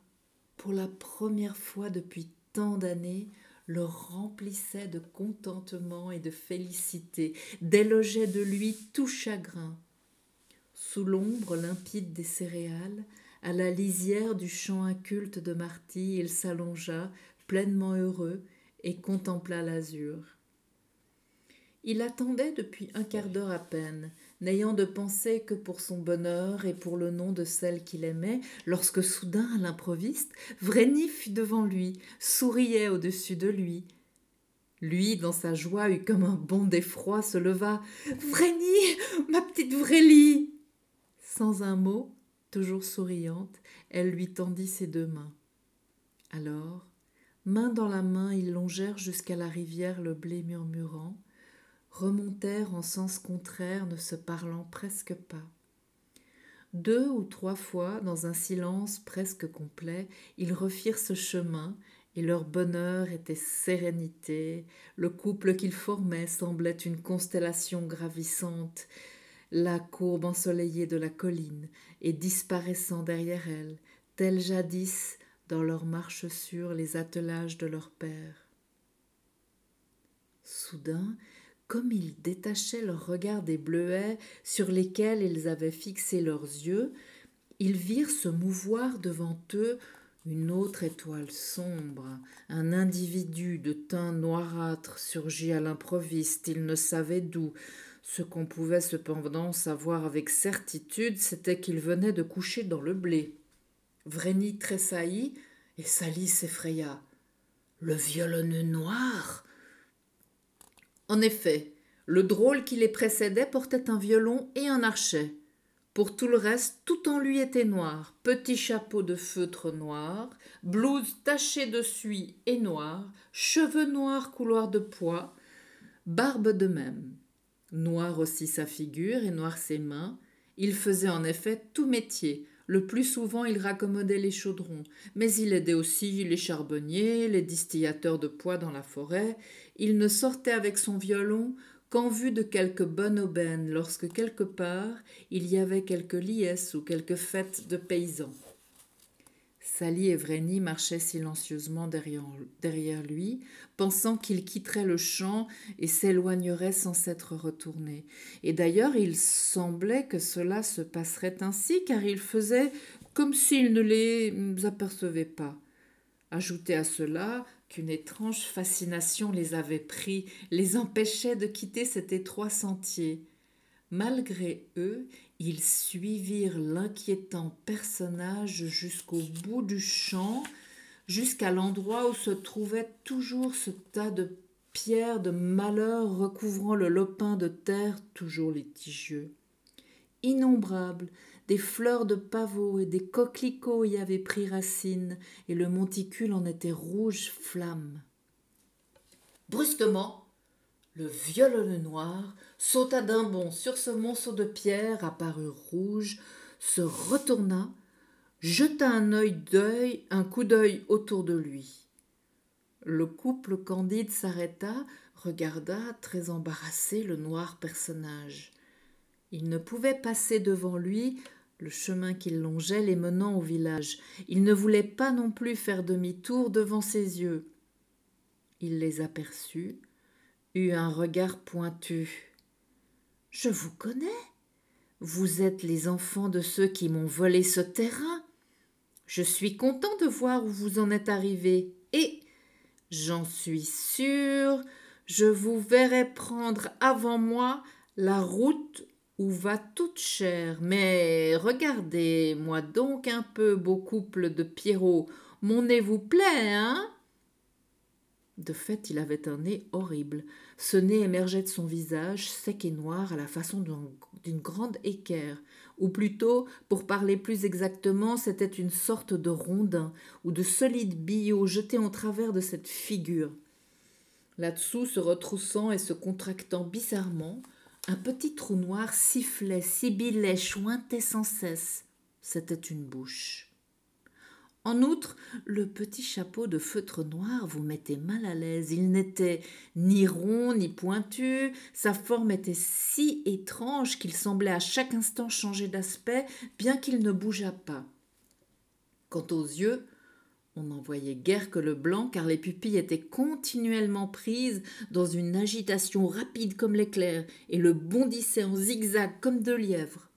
pour la première fois depuis tant d'années, le remplissait de contentement et de félicité, délogeait de lui tout chagrin. Sous l'ombre limpide des céréales, à la lisière du champ inculte de Marty, il s'allongea, pleinement heureux, et contempla l'azur. Il attendait depuis un quart d'heure à peine, n'ayant de pensée que pour son bonheur et pour le nom de celle qu'il aimait, lorsque soudain, à l'improviste, Vreni fut devant lui, souriait au-dessus de lui. Lui, dans sa joie, eut comme un bond d'effroi, se leva. Vreni, ma petite Vrélie Sans un mot, toujours souriante, elle lui tendit ses deux mains. Alors, main dans la main, ils longèrent jusqu'à la rivière le blé murmurant, remontèrent en sens contraire, ne se parlant presque pas. Deux ou trois fois, dans un silence presque complet, ils refirent ce chemin, et leur bonheur était sérénité, le couple qu'ils formaient semblait une constellation gravissante, la courbe ensoleillée de la colline, et disparaissant derrière elle, tels jadis dans leur marche sûre les attelages de leur père. Soudain, comme ils détachaient leur regard des bleuets sur lesquels ils avaient fixé leurs yeux, ils virent se mouvoir devant eux Une autre étoile sombre, un individu de teint noirâtre surgit à l'improviste, il ne savait d'où. Ce qu'on pouvait cependant savoir avec certitude, c'était qu'il venait de coucher dans le blé. Vreni tressaillit et Sally s'effraya. Le violonneux noir En effet, le drôle qui les précédait portait un violon et un archet. Pour tout le reste, tout en lui était noir. Petit chapeau de feutre noir, blouse tachée de suie et noire, cheveux noirs couloir de pois, barbe de même. Noir aussi sa figure et noir ses mains. Il faisait en effet tout métier. Le plus souvent, il raccommodait les chaudrons, mais il aidait aussi les charbonniers, les distillateurs de pois dans la forêt. Il ne sortait avec son violon qu'en vue de quelque bonne aubaine, lorsque quelque part il y avait quelque liesse ou quelque fête de paysans. Sally et Vreni marchaient silencieusement derrière, lui, pensant qu'il quitterait le champ et s'éloignerait sans s'être retourné. Et d'ailleurs, il semblait que cela se passerait ainsi, car il faisait comme s'il ne les apercevait pas. Ajoutez à cela qu'une étrange fascination les avait pris, les empêchait de quitter cet étroit sentier. Malgré eux, ils suivirent l'inquiétant personnage jusqu'au bout du champ, jusqu'à l'endroit où se trouvait toujours ce tas de pierres de malheur recouvrant le lopin de terre toujours litigieux. Innombrables, des fleurs de pavot et des coquelicots y avaient pris racine, et le monticule en était rouge flamme. Brusquement, le violoneux noir sauta d'un bond sur ce monceau de pierre apparu rouge, se retourna, jeta un œil d'œil, un coup d'œil autour de lui. Le couple candide s'arrêta, regarda très embarrassé le noir personnage. Il ne pouvait passer devant lui le chemin qu'il longeait les menant au village. Il ne voulait pas non plus faire demi-tour devant ses yeux. Il les aperçut, eut un regard pointu. Je vous connais. Vous êtes les enfants de ceux qui m'ont volé ce terrain. Je suis content de voir où vous en êtes arrivés. Et, j'en suis sûr, je vous verrai prendre avant moi la route où va toute chair. Mais regardez-moi donc un peu, beau couple de Pierrot. Mon nez vous plaît, hein? De fait, il avait un nez horrible. Ce nez émergeait de son visage, sec et noir, à la façon d'une grande équerre. Ou plutôt, pour parler plus exactement, c'était une sorte de rondin ou de solide billot jeté en travers de cette figure. Là-dessous, se retroussant et se contractant bizarrement, un petit trou noir sifflait, sibilait, chointait sans cesse. C'était une bouche. En outre, le petit chapeau de feutre noir vous mettait mal à l'aise. Il n'était ni rond ni pointu, sa forme était si étrange qu'il semblait à chaque instant changer d'aspect, bien qu'il ne bougeât pas. Quant aux yeux, on n'en voyait guère que le blanc, car les pupilles étaient continuellement prises dans une agitation rapide comme l'éclair, et le bondissait en zigzag comme de lièvre.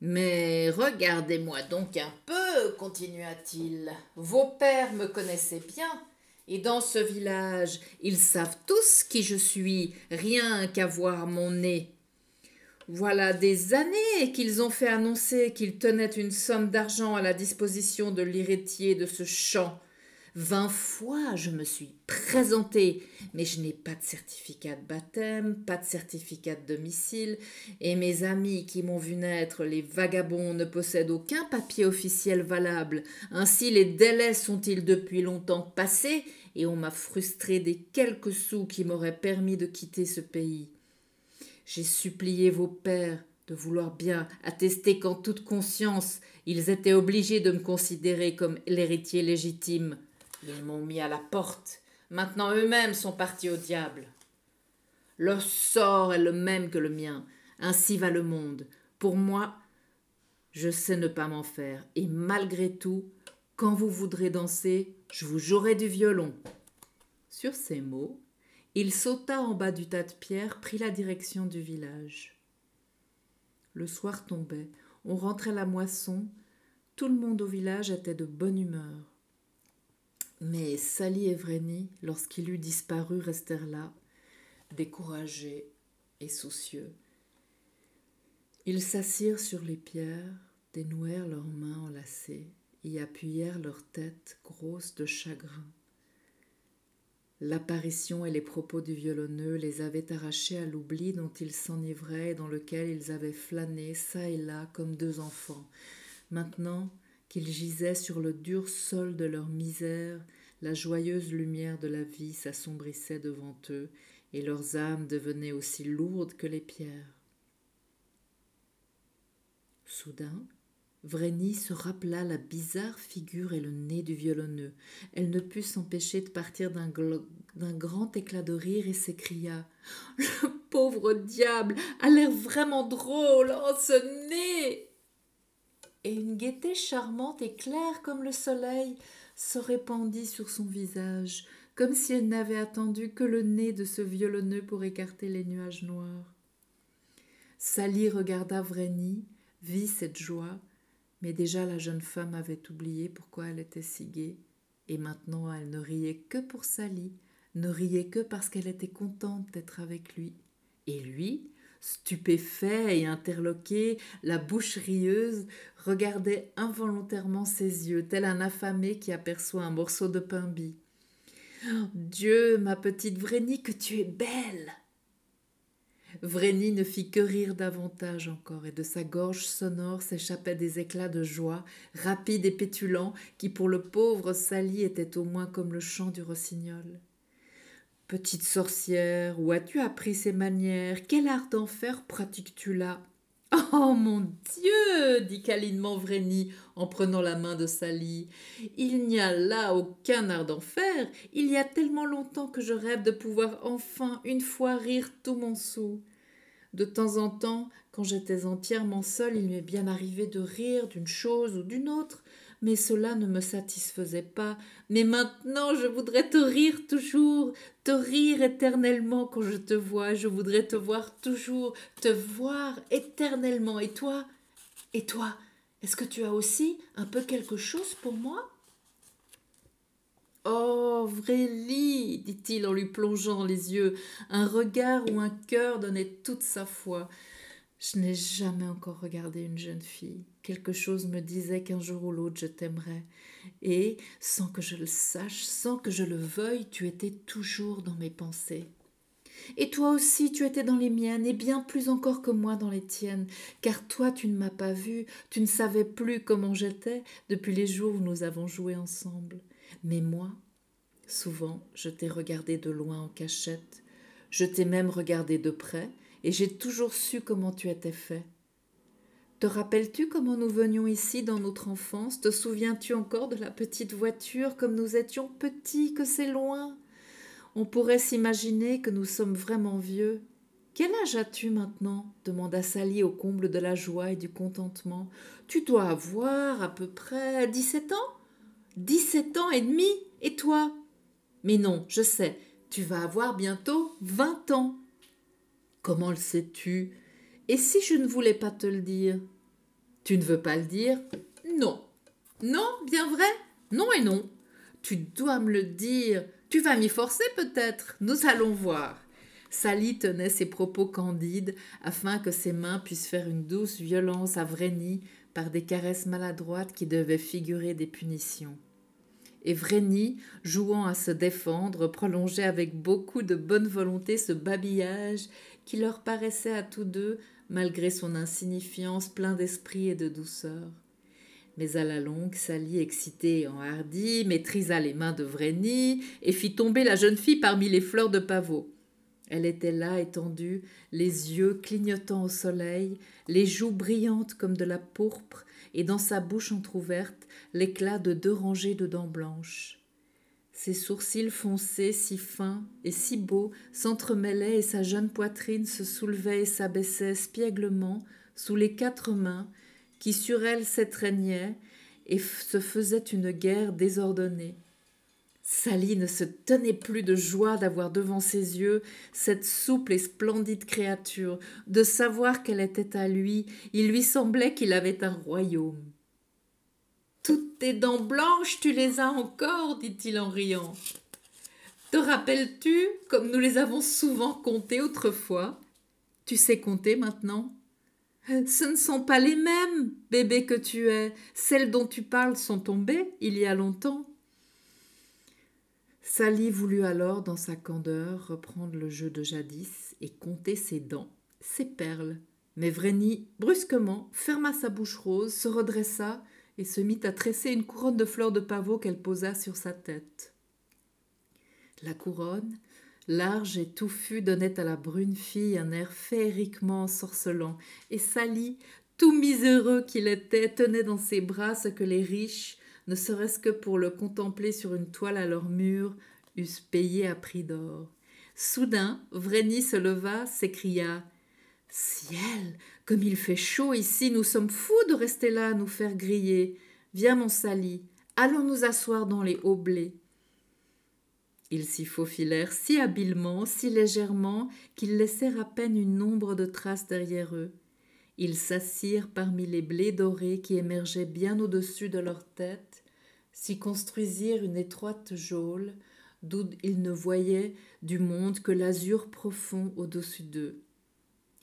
Mais regardez-moi donc un peu, continua-t-il. Vos pères me connaissaient bien, et dans ce village, ils savent tous qui je suis, rien qu'à voir mon nez. Voilà des années qu'ils ont fait annoncer qu'ils tenaient une somme d'argent à la disposition de l'héritier de ce champ. Vingt fois je me suis présentée, mais je n'ai pas de certificat de baptême, pas de certificat de domicile, et mes amis qui m'ont vu naître, les vagabonds, ne possèdent aucun papier officiel valable. Ainsi les délais sont-ils depuis longtemps passés, et on m'a frustré des quelques sous qui m'auraient permis de quitter ce pays. J'ai supplié vos pères de vouloir bien attester qu'en toute conscience ils étaient obligés de me considérer comme l'héritier légitime. Ils m'ont mis à la porte. Maintenant eux-mêmes sont partis au diable. Leur sort est le même que le mien. Ainsi va le monde. Pour moi, je sais ne pas m'en faire. Et malgré tout, quand vous voudrez danser, je vous jouerai du violon. Sur ces mots, il sauta en bas du tas de pierres, prit la direction du village. Le soir tombait, on rentrait la moisson, Tout le monde au village était de bonne humeur. Mais Sally et Vreni, lorsqu'il eut disparu, restèrent là, découragés et soucieux. Ils s'assirent sur les pierres, dénouèrent leurs mains enlacées, y appuyèrent leurs têtes grosses de chagrin. L'apparition et les propos du violonneux les avaient arrachés à l'oubli dont ils s'enivraient et dans lequel ils avaient flâné çà et là comme deux enfants. Maintenant qu'ils gisaient sur le dur sol de leur misère, la joyeuse lumière de la vie s'assombrissait devant eux, et leurs âmes devenaient aussi lourdes que les pierres. Soudain, Vreni se rappela la bizarre figure et le nez du violonneux. Elle ne put s'empêcher de partir d'un, grand éclat de rire et s'écria Le pauvre diable a l'air vraiment drôle, oh ce nez Une gaieté charmante et claire comme le soleil se répandit sur son visage, comme si elle n'avait attendu que le nez de ce violonneux pour écarter les nuages noirs. Sally regarda Vreni, vit cette joie, mais déjà la jeune femme avait oublié pourquoi elle était si gaie, et maintenant elle ne riait que pour Sally, ne riait que parce qu'elle était contente d'être avec lui. Et lui, stupéfait et interloqué, la bouche rieuse, regardait involontairement ses yeux, tel un affamé qui aperçoit un morceau de pain bis. Dieu, ma petite Vreni, que tu es belle Vreni ne fit que rire davantage encore, et de sa gorge sonore s'échappaient des éclats de joie, rapides et pétulants, qui pour le pauvre Sally étaient au moins comme le chant du rossignol. Petite sorcière, où as-tu appris ces manières? Quel art d'enfer pratiques-tu là? Oh mon Dieu dit câlinement Vreni en prenant la main de Sally. Il n'y a là aucun art d'enfer. Il y a tellement longtemps que je rêve de pouvoir enfin une fois rire tout mon sou. De temps en temps, quand j'étais entièrement seule, il m'est bien arrivé de rire d'une chose ou d'une autre, mais cela ne me satisfaisait pas. Mais maintenant je voudrais te rire toujours, te rire éternellement quand je te vois, je voudrais te voir toujours, te voir éternellement. Et toi Et toi Est-ce que tu as aussi un peu quelque chose pour moi? Oh, Vrélie, dit-il en lui plongeant les yeux, un regard où un cœur donnait toute sa foi. Je n'ai jamais encore regardé une jeune fille. Quelque chose me disait qu'un jour ou l'autre je t'aimerais. Et, sans que je le sache, sans que je le veuille, tu étais toujours dans mes pensées. Et toi aussi tu étais dans les miennes, et bien plus encore que moi dans les tiennes, car toi tu ne m'as pas vue, tu ne savais plus comment j'étais depuis les jours où nous avons joué ensemble. Mais moi, souvent, je t'ai regardé de loin en cachette, je t'ai même regardé de près, et j'ai toujours su comment tu étais fait. Te rappelles-tu comment nous venions ici dans notre enfance? Te souviens-tu encore de la petite voiture comme nous étions petits, que c'est loin? On pourrait s'imaginer que nous sommes vraiment vieux. Quel âge as-tu maintenant? demanda Sally au comble de la joie et du contentement. Tu dois avoir à peu près dix-sept ans? Dix-sept ans et demi? Et toi? Mais non, je sais, tu vas avoir bientôt vingt ans. Comment le sais-tu? Et si je ne voulais pas te le dire? Tu ne veux pas le dire? Non. Non, bien vrai? Non et non. Tu dois me le dire. Tu vas m'y forcer peut-être. Nous allons voir. Sally tenait ses propos candides afin que ses mains puissent faire une douce violence à Vreni par des caresses maladroites qui devaient figurer des punitions et Vreni, jouant à se défendre, prolongeait avec beaucoup de bonne volonté ce babillage qui leur paraissait à tous deux, malgré son insignifiance, plein d'esprit et de douceur. Mais à la longue, Sally, excitée et enhardie, maîtrisa les mains de Vreni et fit tomber la jeune fille parmi les fleurs de pavot. Elle était là, étendue, les yeux clignotant au soleil, les joues brillantes comme de la pourpre, et dans sa bouche entr'ouverte l'éclat de deux rangées de dents blanches. Ses sourcils foncés, si fins et si beaux, s'entremêlaient et sa jeune poitrine se soulevait et s'abaissait spièglement sous les quatre mains qui sur elle s'étreignaient et se faisaient une guerre désordonnée. Sally ne se tenait plus de joie d'avoir devant ses yeux cette souple et splendide créature, de savoir qu'elle était à lui, il lui semblait qu'il avait un royaume. Toutes tes dents blanches, tu les as encore, dit-il en riant. Te rappelles-tu, comme nous les avons souvent comptées autrefois? Tu sais compter maintenant? Ce ne sont pas les mêmes, bébé que tu es. Celles dont tu parles sont tombées il y a longtemps. Sally voulut alors, dans sa candeur, reprendre le jeu de jadis et compter ses dents, ses perles. Mais Vreni, brusquement, ferma sa bouche rose, se redressa et se mit à tresser une couronne de fleurs de pavot qu'elle posa sur sa tête. La couronne, large et touffue, donnait à la brune fille un air féeriquement ensorcelant, et Sally, tout miséreux qu'il était, tenait dans ses bras ce que les riches, ne serait-ce que pour le contempler sur une toile à leur mur, eussent payé à prix d'or. Soudain, Vreni se leva, s'écria Ciel, comme il fait chaud ici, nous sommes fous de rester là à nous faire griller. Viens, mon Sally, allons nous asseoir dans les hauts blés. Ils s'y faufilèrent si habilement, si légèrement, qu'ils laissèrent à peine une ombre de traces derrière eux. Ils s'assirent parmi les blés dorés qui émergeaient bien au-dessus de leurs têtes, s'y construisirent une étroite geôle, d'où ils ne voyaient du monde que l'azur profond au-dessus d'eux.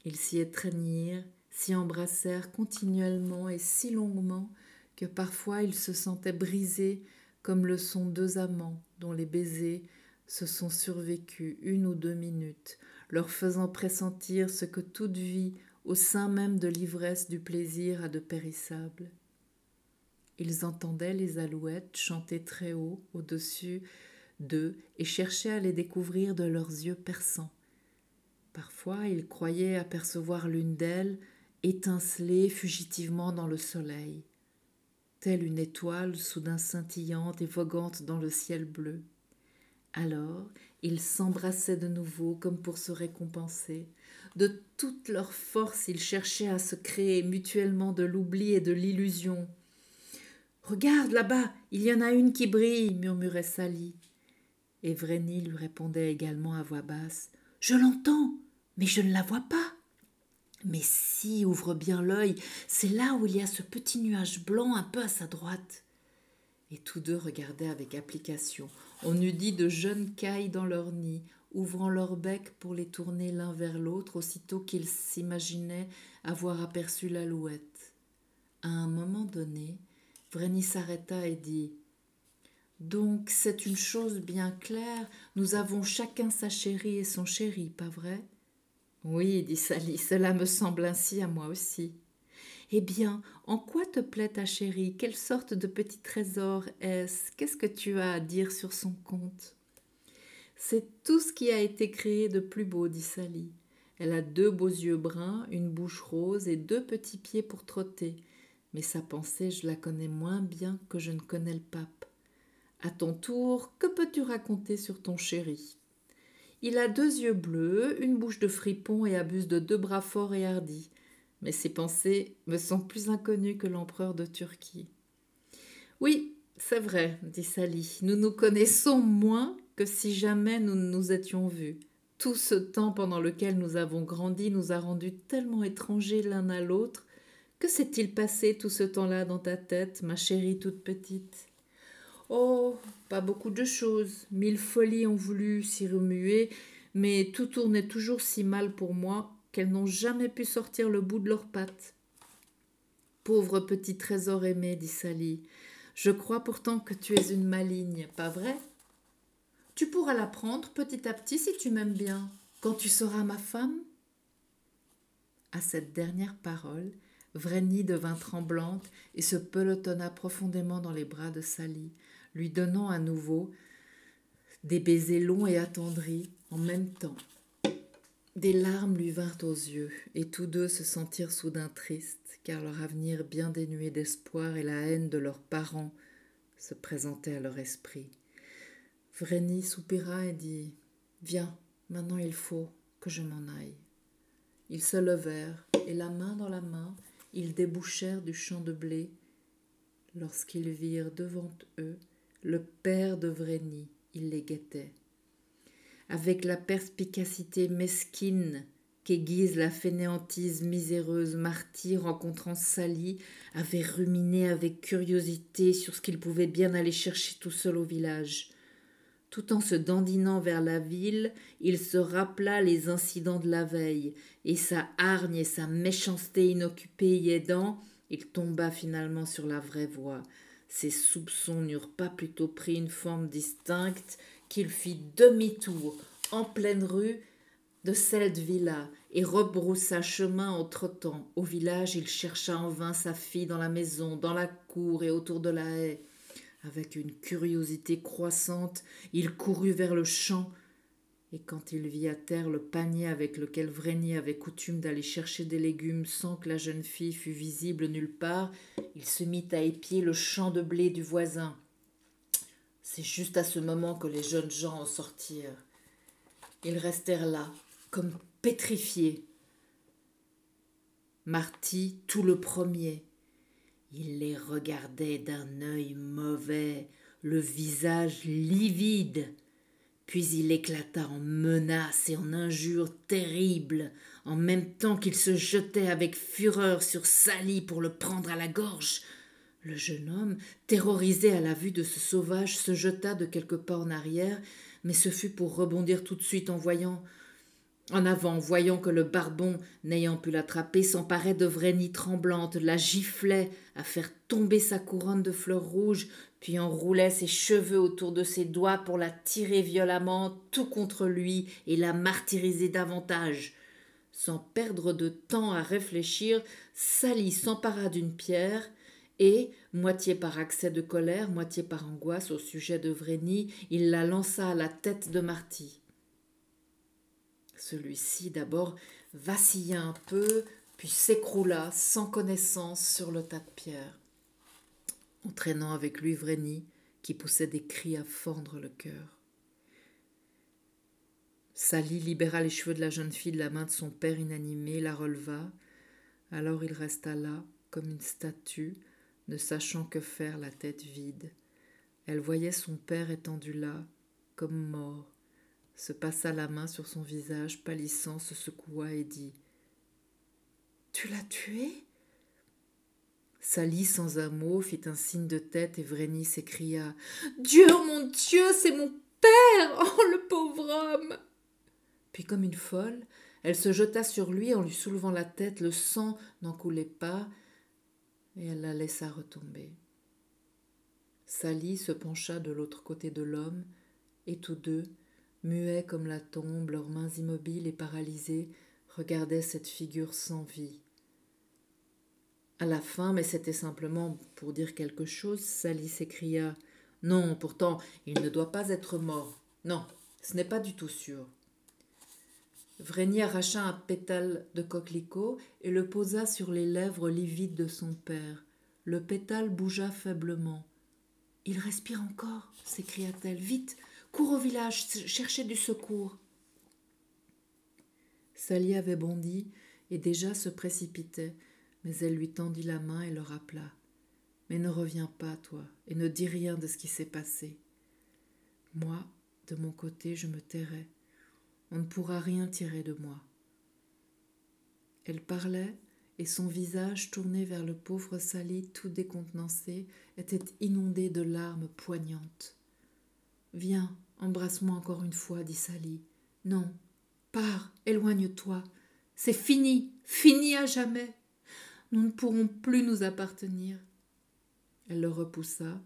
Ils s'y étreignirent, s'y embrassèrent continuellement et si longuement que parfois ils se sentaient brisés comme le sont deux amants dont les baisers se sont survécus une ou deux minutes, leur faisant pressentir ce que toute vie, au sein même de l'ivresse du plaisir, a de périssable. Ils entendaient les alouettes chanter très haut au-dessus d'eux et cherchaient à les découvrir de leurs yeux perçants. Parfois ils croyaient apercevoir l'une d'elles étinceler fugitivement dans le soleil telle une étoile soudain scintillante et voguante dans le ciel bleu. Alors ils s'embrassaient de nouveau comme pour se récompenser. De toute leur force ils cherchaient à se créer mutuellement de l'oubli et de l'illusion. Regarde là-bas, il y en a une qui brille, murmurait Sally. Et Vreni lui répondait également à voix basse. Je l'entends, mais je ne la vois pas. Mais si, ouvre bien l'œil, c'est là où il y a ce petit nuage blanc un peu à sa droite. Et tous deux regardaient avec application. On eût dit de jeunes cailles dans leur nid, ouvrant leur bec pour les tourner l'un vers l'autre aussitôt qu'ils s'imaginaient avoir aperçu l'alouette. À un moment donné, Vreni s'arrêta et dit Donc c'est une chose bien claire, nous avons chacun sa chérie et son chéri, pas vrai? Oui, dit Sally, cela me semble ainsi à moi aussi. Eh bien, en quoi te plaît ta chérie? Quelle sorte de petit trésor est-ce? Qu'est-ce que tu as à dire sur son compte? C'est tout ce qui a été créé de plus beau, dit Sally. Elle a deux beaux yeux bruns, une bouche rose et deux petits pieds pour trotter. Mais sa pensée, je la connais moins bien que je ne connais le pape. À ton tour, que peux-tu raconter sur ton chéri? Il a deux yeux bleus, une bouche de fripon et abuse de deux bras forts et hardis. Mais ses pensées me sont plus inconnues que l'empereur de Turquie. Oui, c'est vrai, dit Sally, nous nous connaissons moins que si jamais nous ne nous étions vus. Tout ce temps pendant lequel nous avons grandi nous a rendus tellement étrangers l'un à l'autre. Que s'est-il passé tout ce temps-là dans ta tête, ma chérie toute petite? Oh, pas beaucoup de choses. Mille folies ont voulu s'y remuer, mais tout tournait toujours si mal pour moi qu'elles n'ont jamais pu sortir le bout de leurs pattes. Pauvre petit trésor aimé, dit Sally, je crois pourtant que tu es une maligne, pas vrai? Tu pourras l'apprendre petit à petit si tu m'aimes bien, quand tu seras ma femme. À cette dernière parole, Vreni devint tremblante et se pelotonna profondément dans les bras de Sally lui donnant à nouveau des baisers longs et attendris en même temps. Des larmes lui vinrent aux yeux, et tous deux se sentirent soudain tristes, car leur avenir bien dénué d'espoir et la haine de leurs parents se présentaient à leur esprit. Vreni soupira et dit Viens, maintenant il faut que je m'en aille. Ils se levèrent, et la main dans la main, ils débouchèrent du champ de blé, lorsqu'ils virent devant eux le père de Vreni, il les guettait. Avec la perspicacité mesquine qu'aiguise la fainéantise miséreuse Marty, rencontrant Sally, avait ruminé avec curiosité sur ce qu'il pouvait bien aller chercher tout seul au village. Tout en se dandinant vers la ville, il se rappela les incidents de la veille, et sa hargne et sa méchanceté inoccupée y aidant, il tomba finalement sur la vraie voie. Ses soupçons n'eurent pas plutôt pris une forme distincte qu'il fit demi-tour en pleine rue de cette villa et rebroussa chemin en trottant. Au village, il chercha en vain sa fille dans la maison, dans la cour et autour de la haie. Avec une curiosité croissante, il courut vers le champ, et quand il vit à terre le panier avec lequel Vreni avait coutume d'aller chercher des légumes sans que la jeune fille fût visible nulle part, il se mit à épier le champ de blé du voisin. C'est juste à ce moment que les jeunes gens en sortirent. Ils restèrent là, comme pétrifiés. Marty, tout le premier, il les regardait d'un œil mauvais, le visage livide. Puis il éclata en menaces et en injures terribles, en même temps qu'il se jetait avec fureur sur Sally pour le prendre à la gorge. Le jeune homme, terrorisé à la vue de ce sauvage, se jeta de quelques pas en arrière, mais ce fut pour rebondir tout de suite en voyant en avant, voyant que le barbon, n'ayant pu l'attraper, s'emparait de Vreni tremblante, la giflait à faire tomber sa couronne de fleurs rouges, puis enroulait ses cheveux autour de ses doigts pour la tirer violemment tout contre lui et la martyriser davantage. Sans perdre de temps à réfléchir, Sally s'empara d'une pierre et, moitié par accès de colère, moitié par angoisse au sujet de Vreni, il la lança à la tête de Marty. Celui-ci d'abord vacilla un peu, puis s'écroula sans connaissance sur le tas de pierres, entraînant avec lui Vreni, qui poussait des cris à fendre le cœur. Sally libéra les cheveux de la jeune fille de la main de son père inanimé, la releva. Alors il resta là, comme une statue, ne sachant que faire la tête vide. Elle voyait son père étendu là, comme mort, se passa la main sur son visage, pâlissant, se secoua et dit Tu l'as tué? Sally, sans un mot, fit un signe de tête et Vreni s'écria Dieu, mon Dieu, c'est mon père Oh, le pauvre homme Puis, comme une folle, elle se jeta sur lui en lui soulevant la tête, le sang n'en coulait pas, et elle la laissa retomber. Sally se pencha de l'autre côté de l'homme, et tous deux, muets comme la tombe, leurs mains immobiles et paralysées, regardaient cette figure sans vie. À la fin, mais c'était simplement pour dire quelque chose, Sally s'écria Non, pourtant, il ne doit pas être mort. Non, ce n'est pas du tout sûr. Vreni arracha un pétale de coquelicot et le posa sur les lèvres livides de son père. Le pétale bougea faiblement. Il respire encore s'écria-t-elle. Vite, Cours au village, chercher du secours. Sally avait bondi et déjà se précipitait, mais elle lui tendit la main et le rappela. Mais ne reviens pas, toi, et ne dis rien de ce qui s'est passé. Moi, de mon côté, je me tairai. On ne pourra rien tirer de moi. Elle parlait, et son visage, tourné vers le pauvre Sally, tout décontenancé, était inondé de larmes poignantes. Viens, Embrasse-moi encore une fois, dit Sally. Non, pars, éloigne-toi. C'est fini, fini à jamais. Nous ne pourrons plus nous appartenir. Elle le repoussa,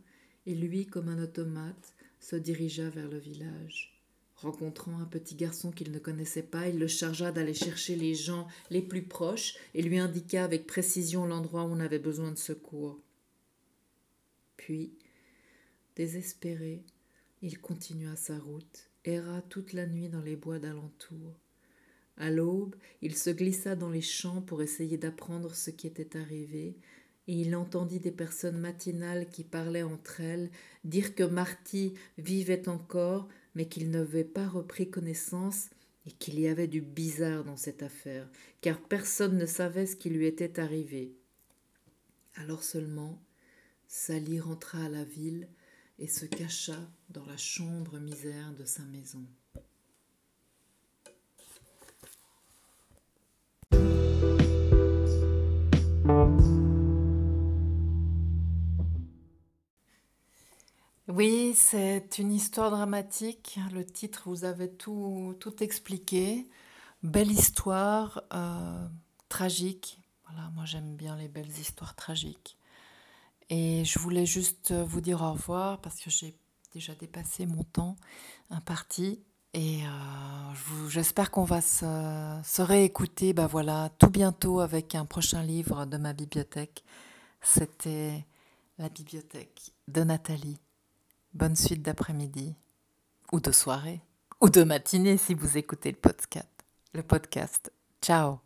et lui, comme un automate, se dirigea vers le village. Rencontrant un petit garçon qu'il ne connaissait pas, il le chargea d'aller chercher les gens les plus proches et lui indiqua avec précision l'endroit où on avait besoin de secours. Puis, désespéré, il continua sa route, erra toute la nuit dans les bois d'alentour. À l'aube, il se glissa dans les champs pour essayer d'apprendre ce qui était arrivé, et il entendit des personnes matinales qui parlaient entre elles dire que Marty vivait encore, mais qu'il n'avait pas repris connaissance et qu'il y avait du bizarre dans cette affaire, car personne ne savait ce qui lui était arrivé. Alors seulement, Sally rentra à la ville et se cacha dans la chambre misère de sa maison. Oui, c'est une histoire dramatique. Le titre, vous avez tout, tout expliqué. Belle histoire, euh, tragique. Voilà, moi j'aime bien les belles histoires tragiques. Et je voulais juste vous dire au revoir parce que j'ai déjà dépassé mon temps imparti. Et euh, j'espère qu'on va se, se, réécouter bah voilà, tout bientôt avec un prochain livre de ma bibliothèque. C'était La bibliothèque de Nathalie. Bonne suite d'après-midi, ou de soirée, ou de matinée si vous écoutez le podcast. Le podcast. Ciao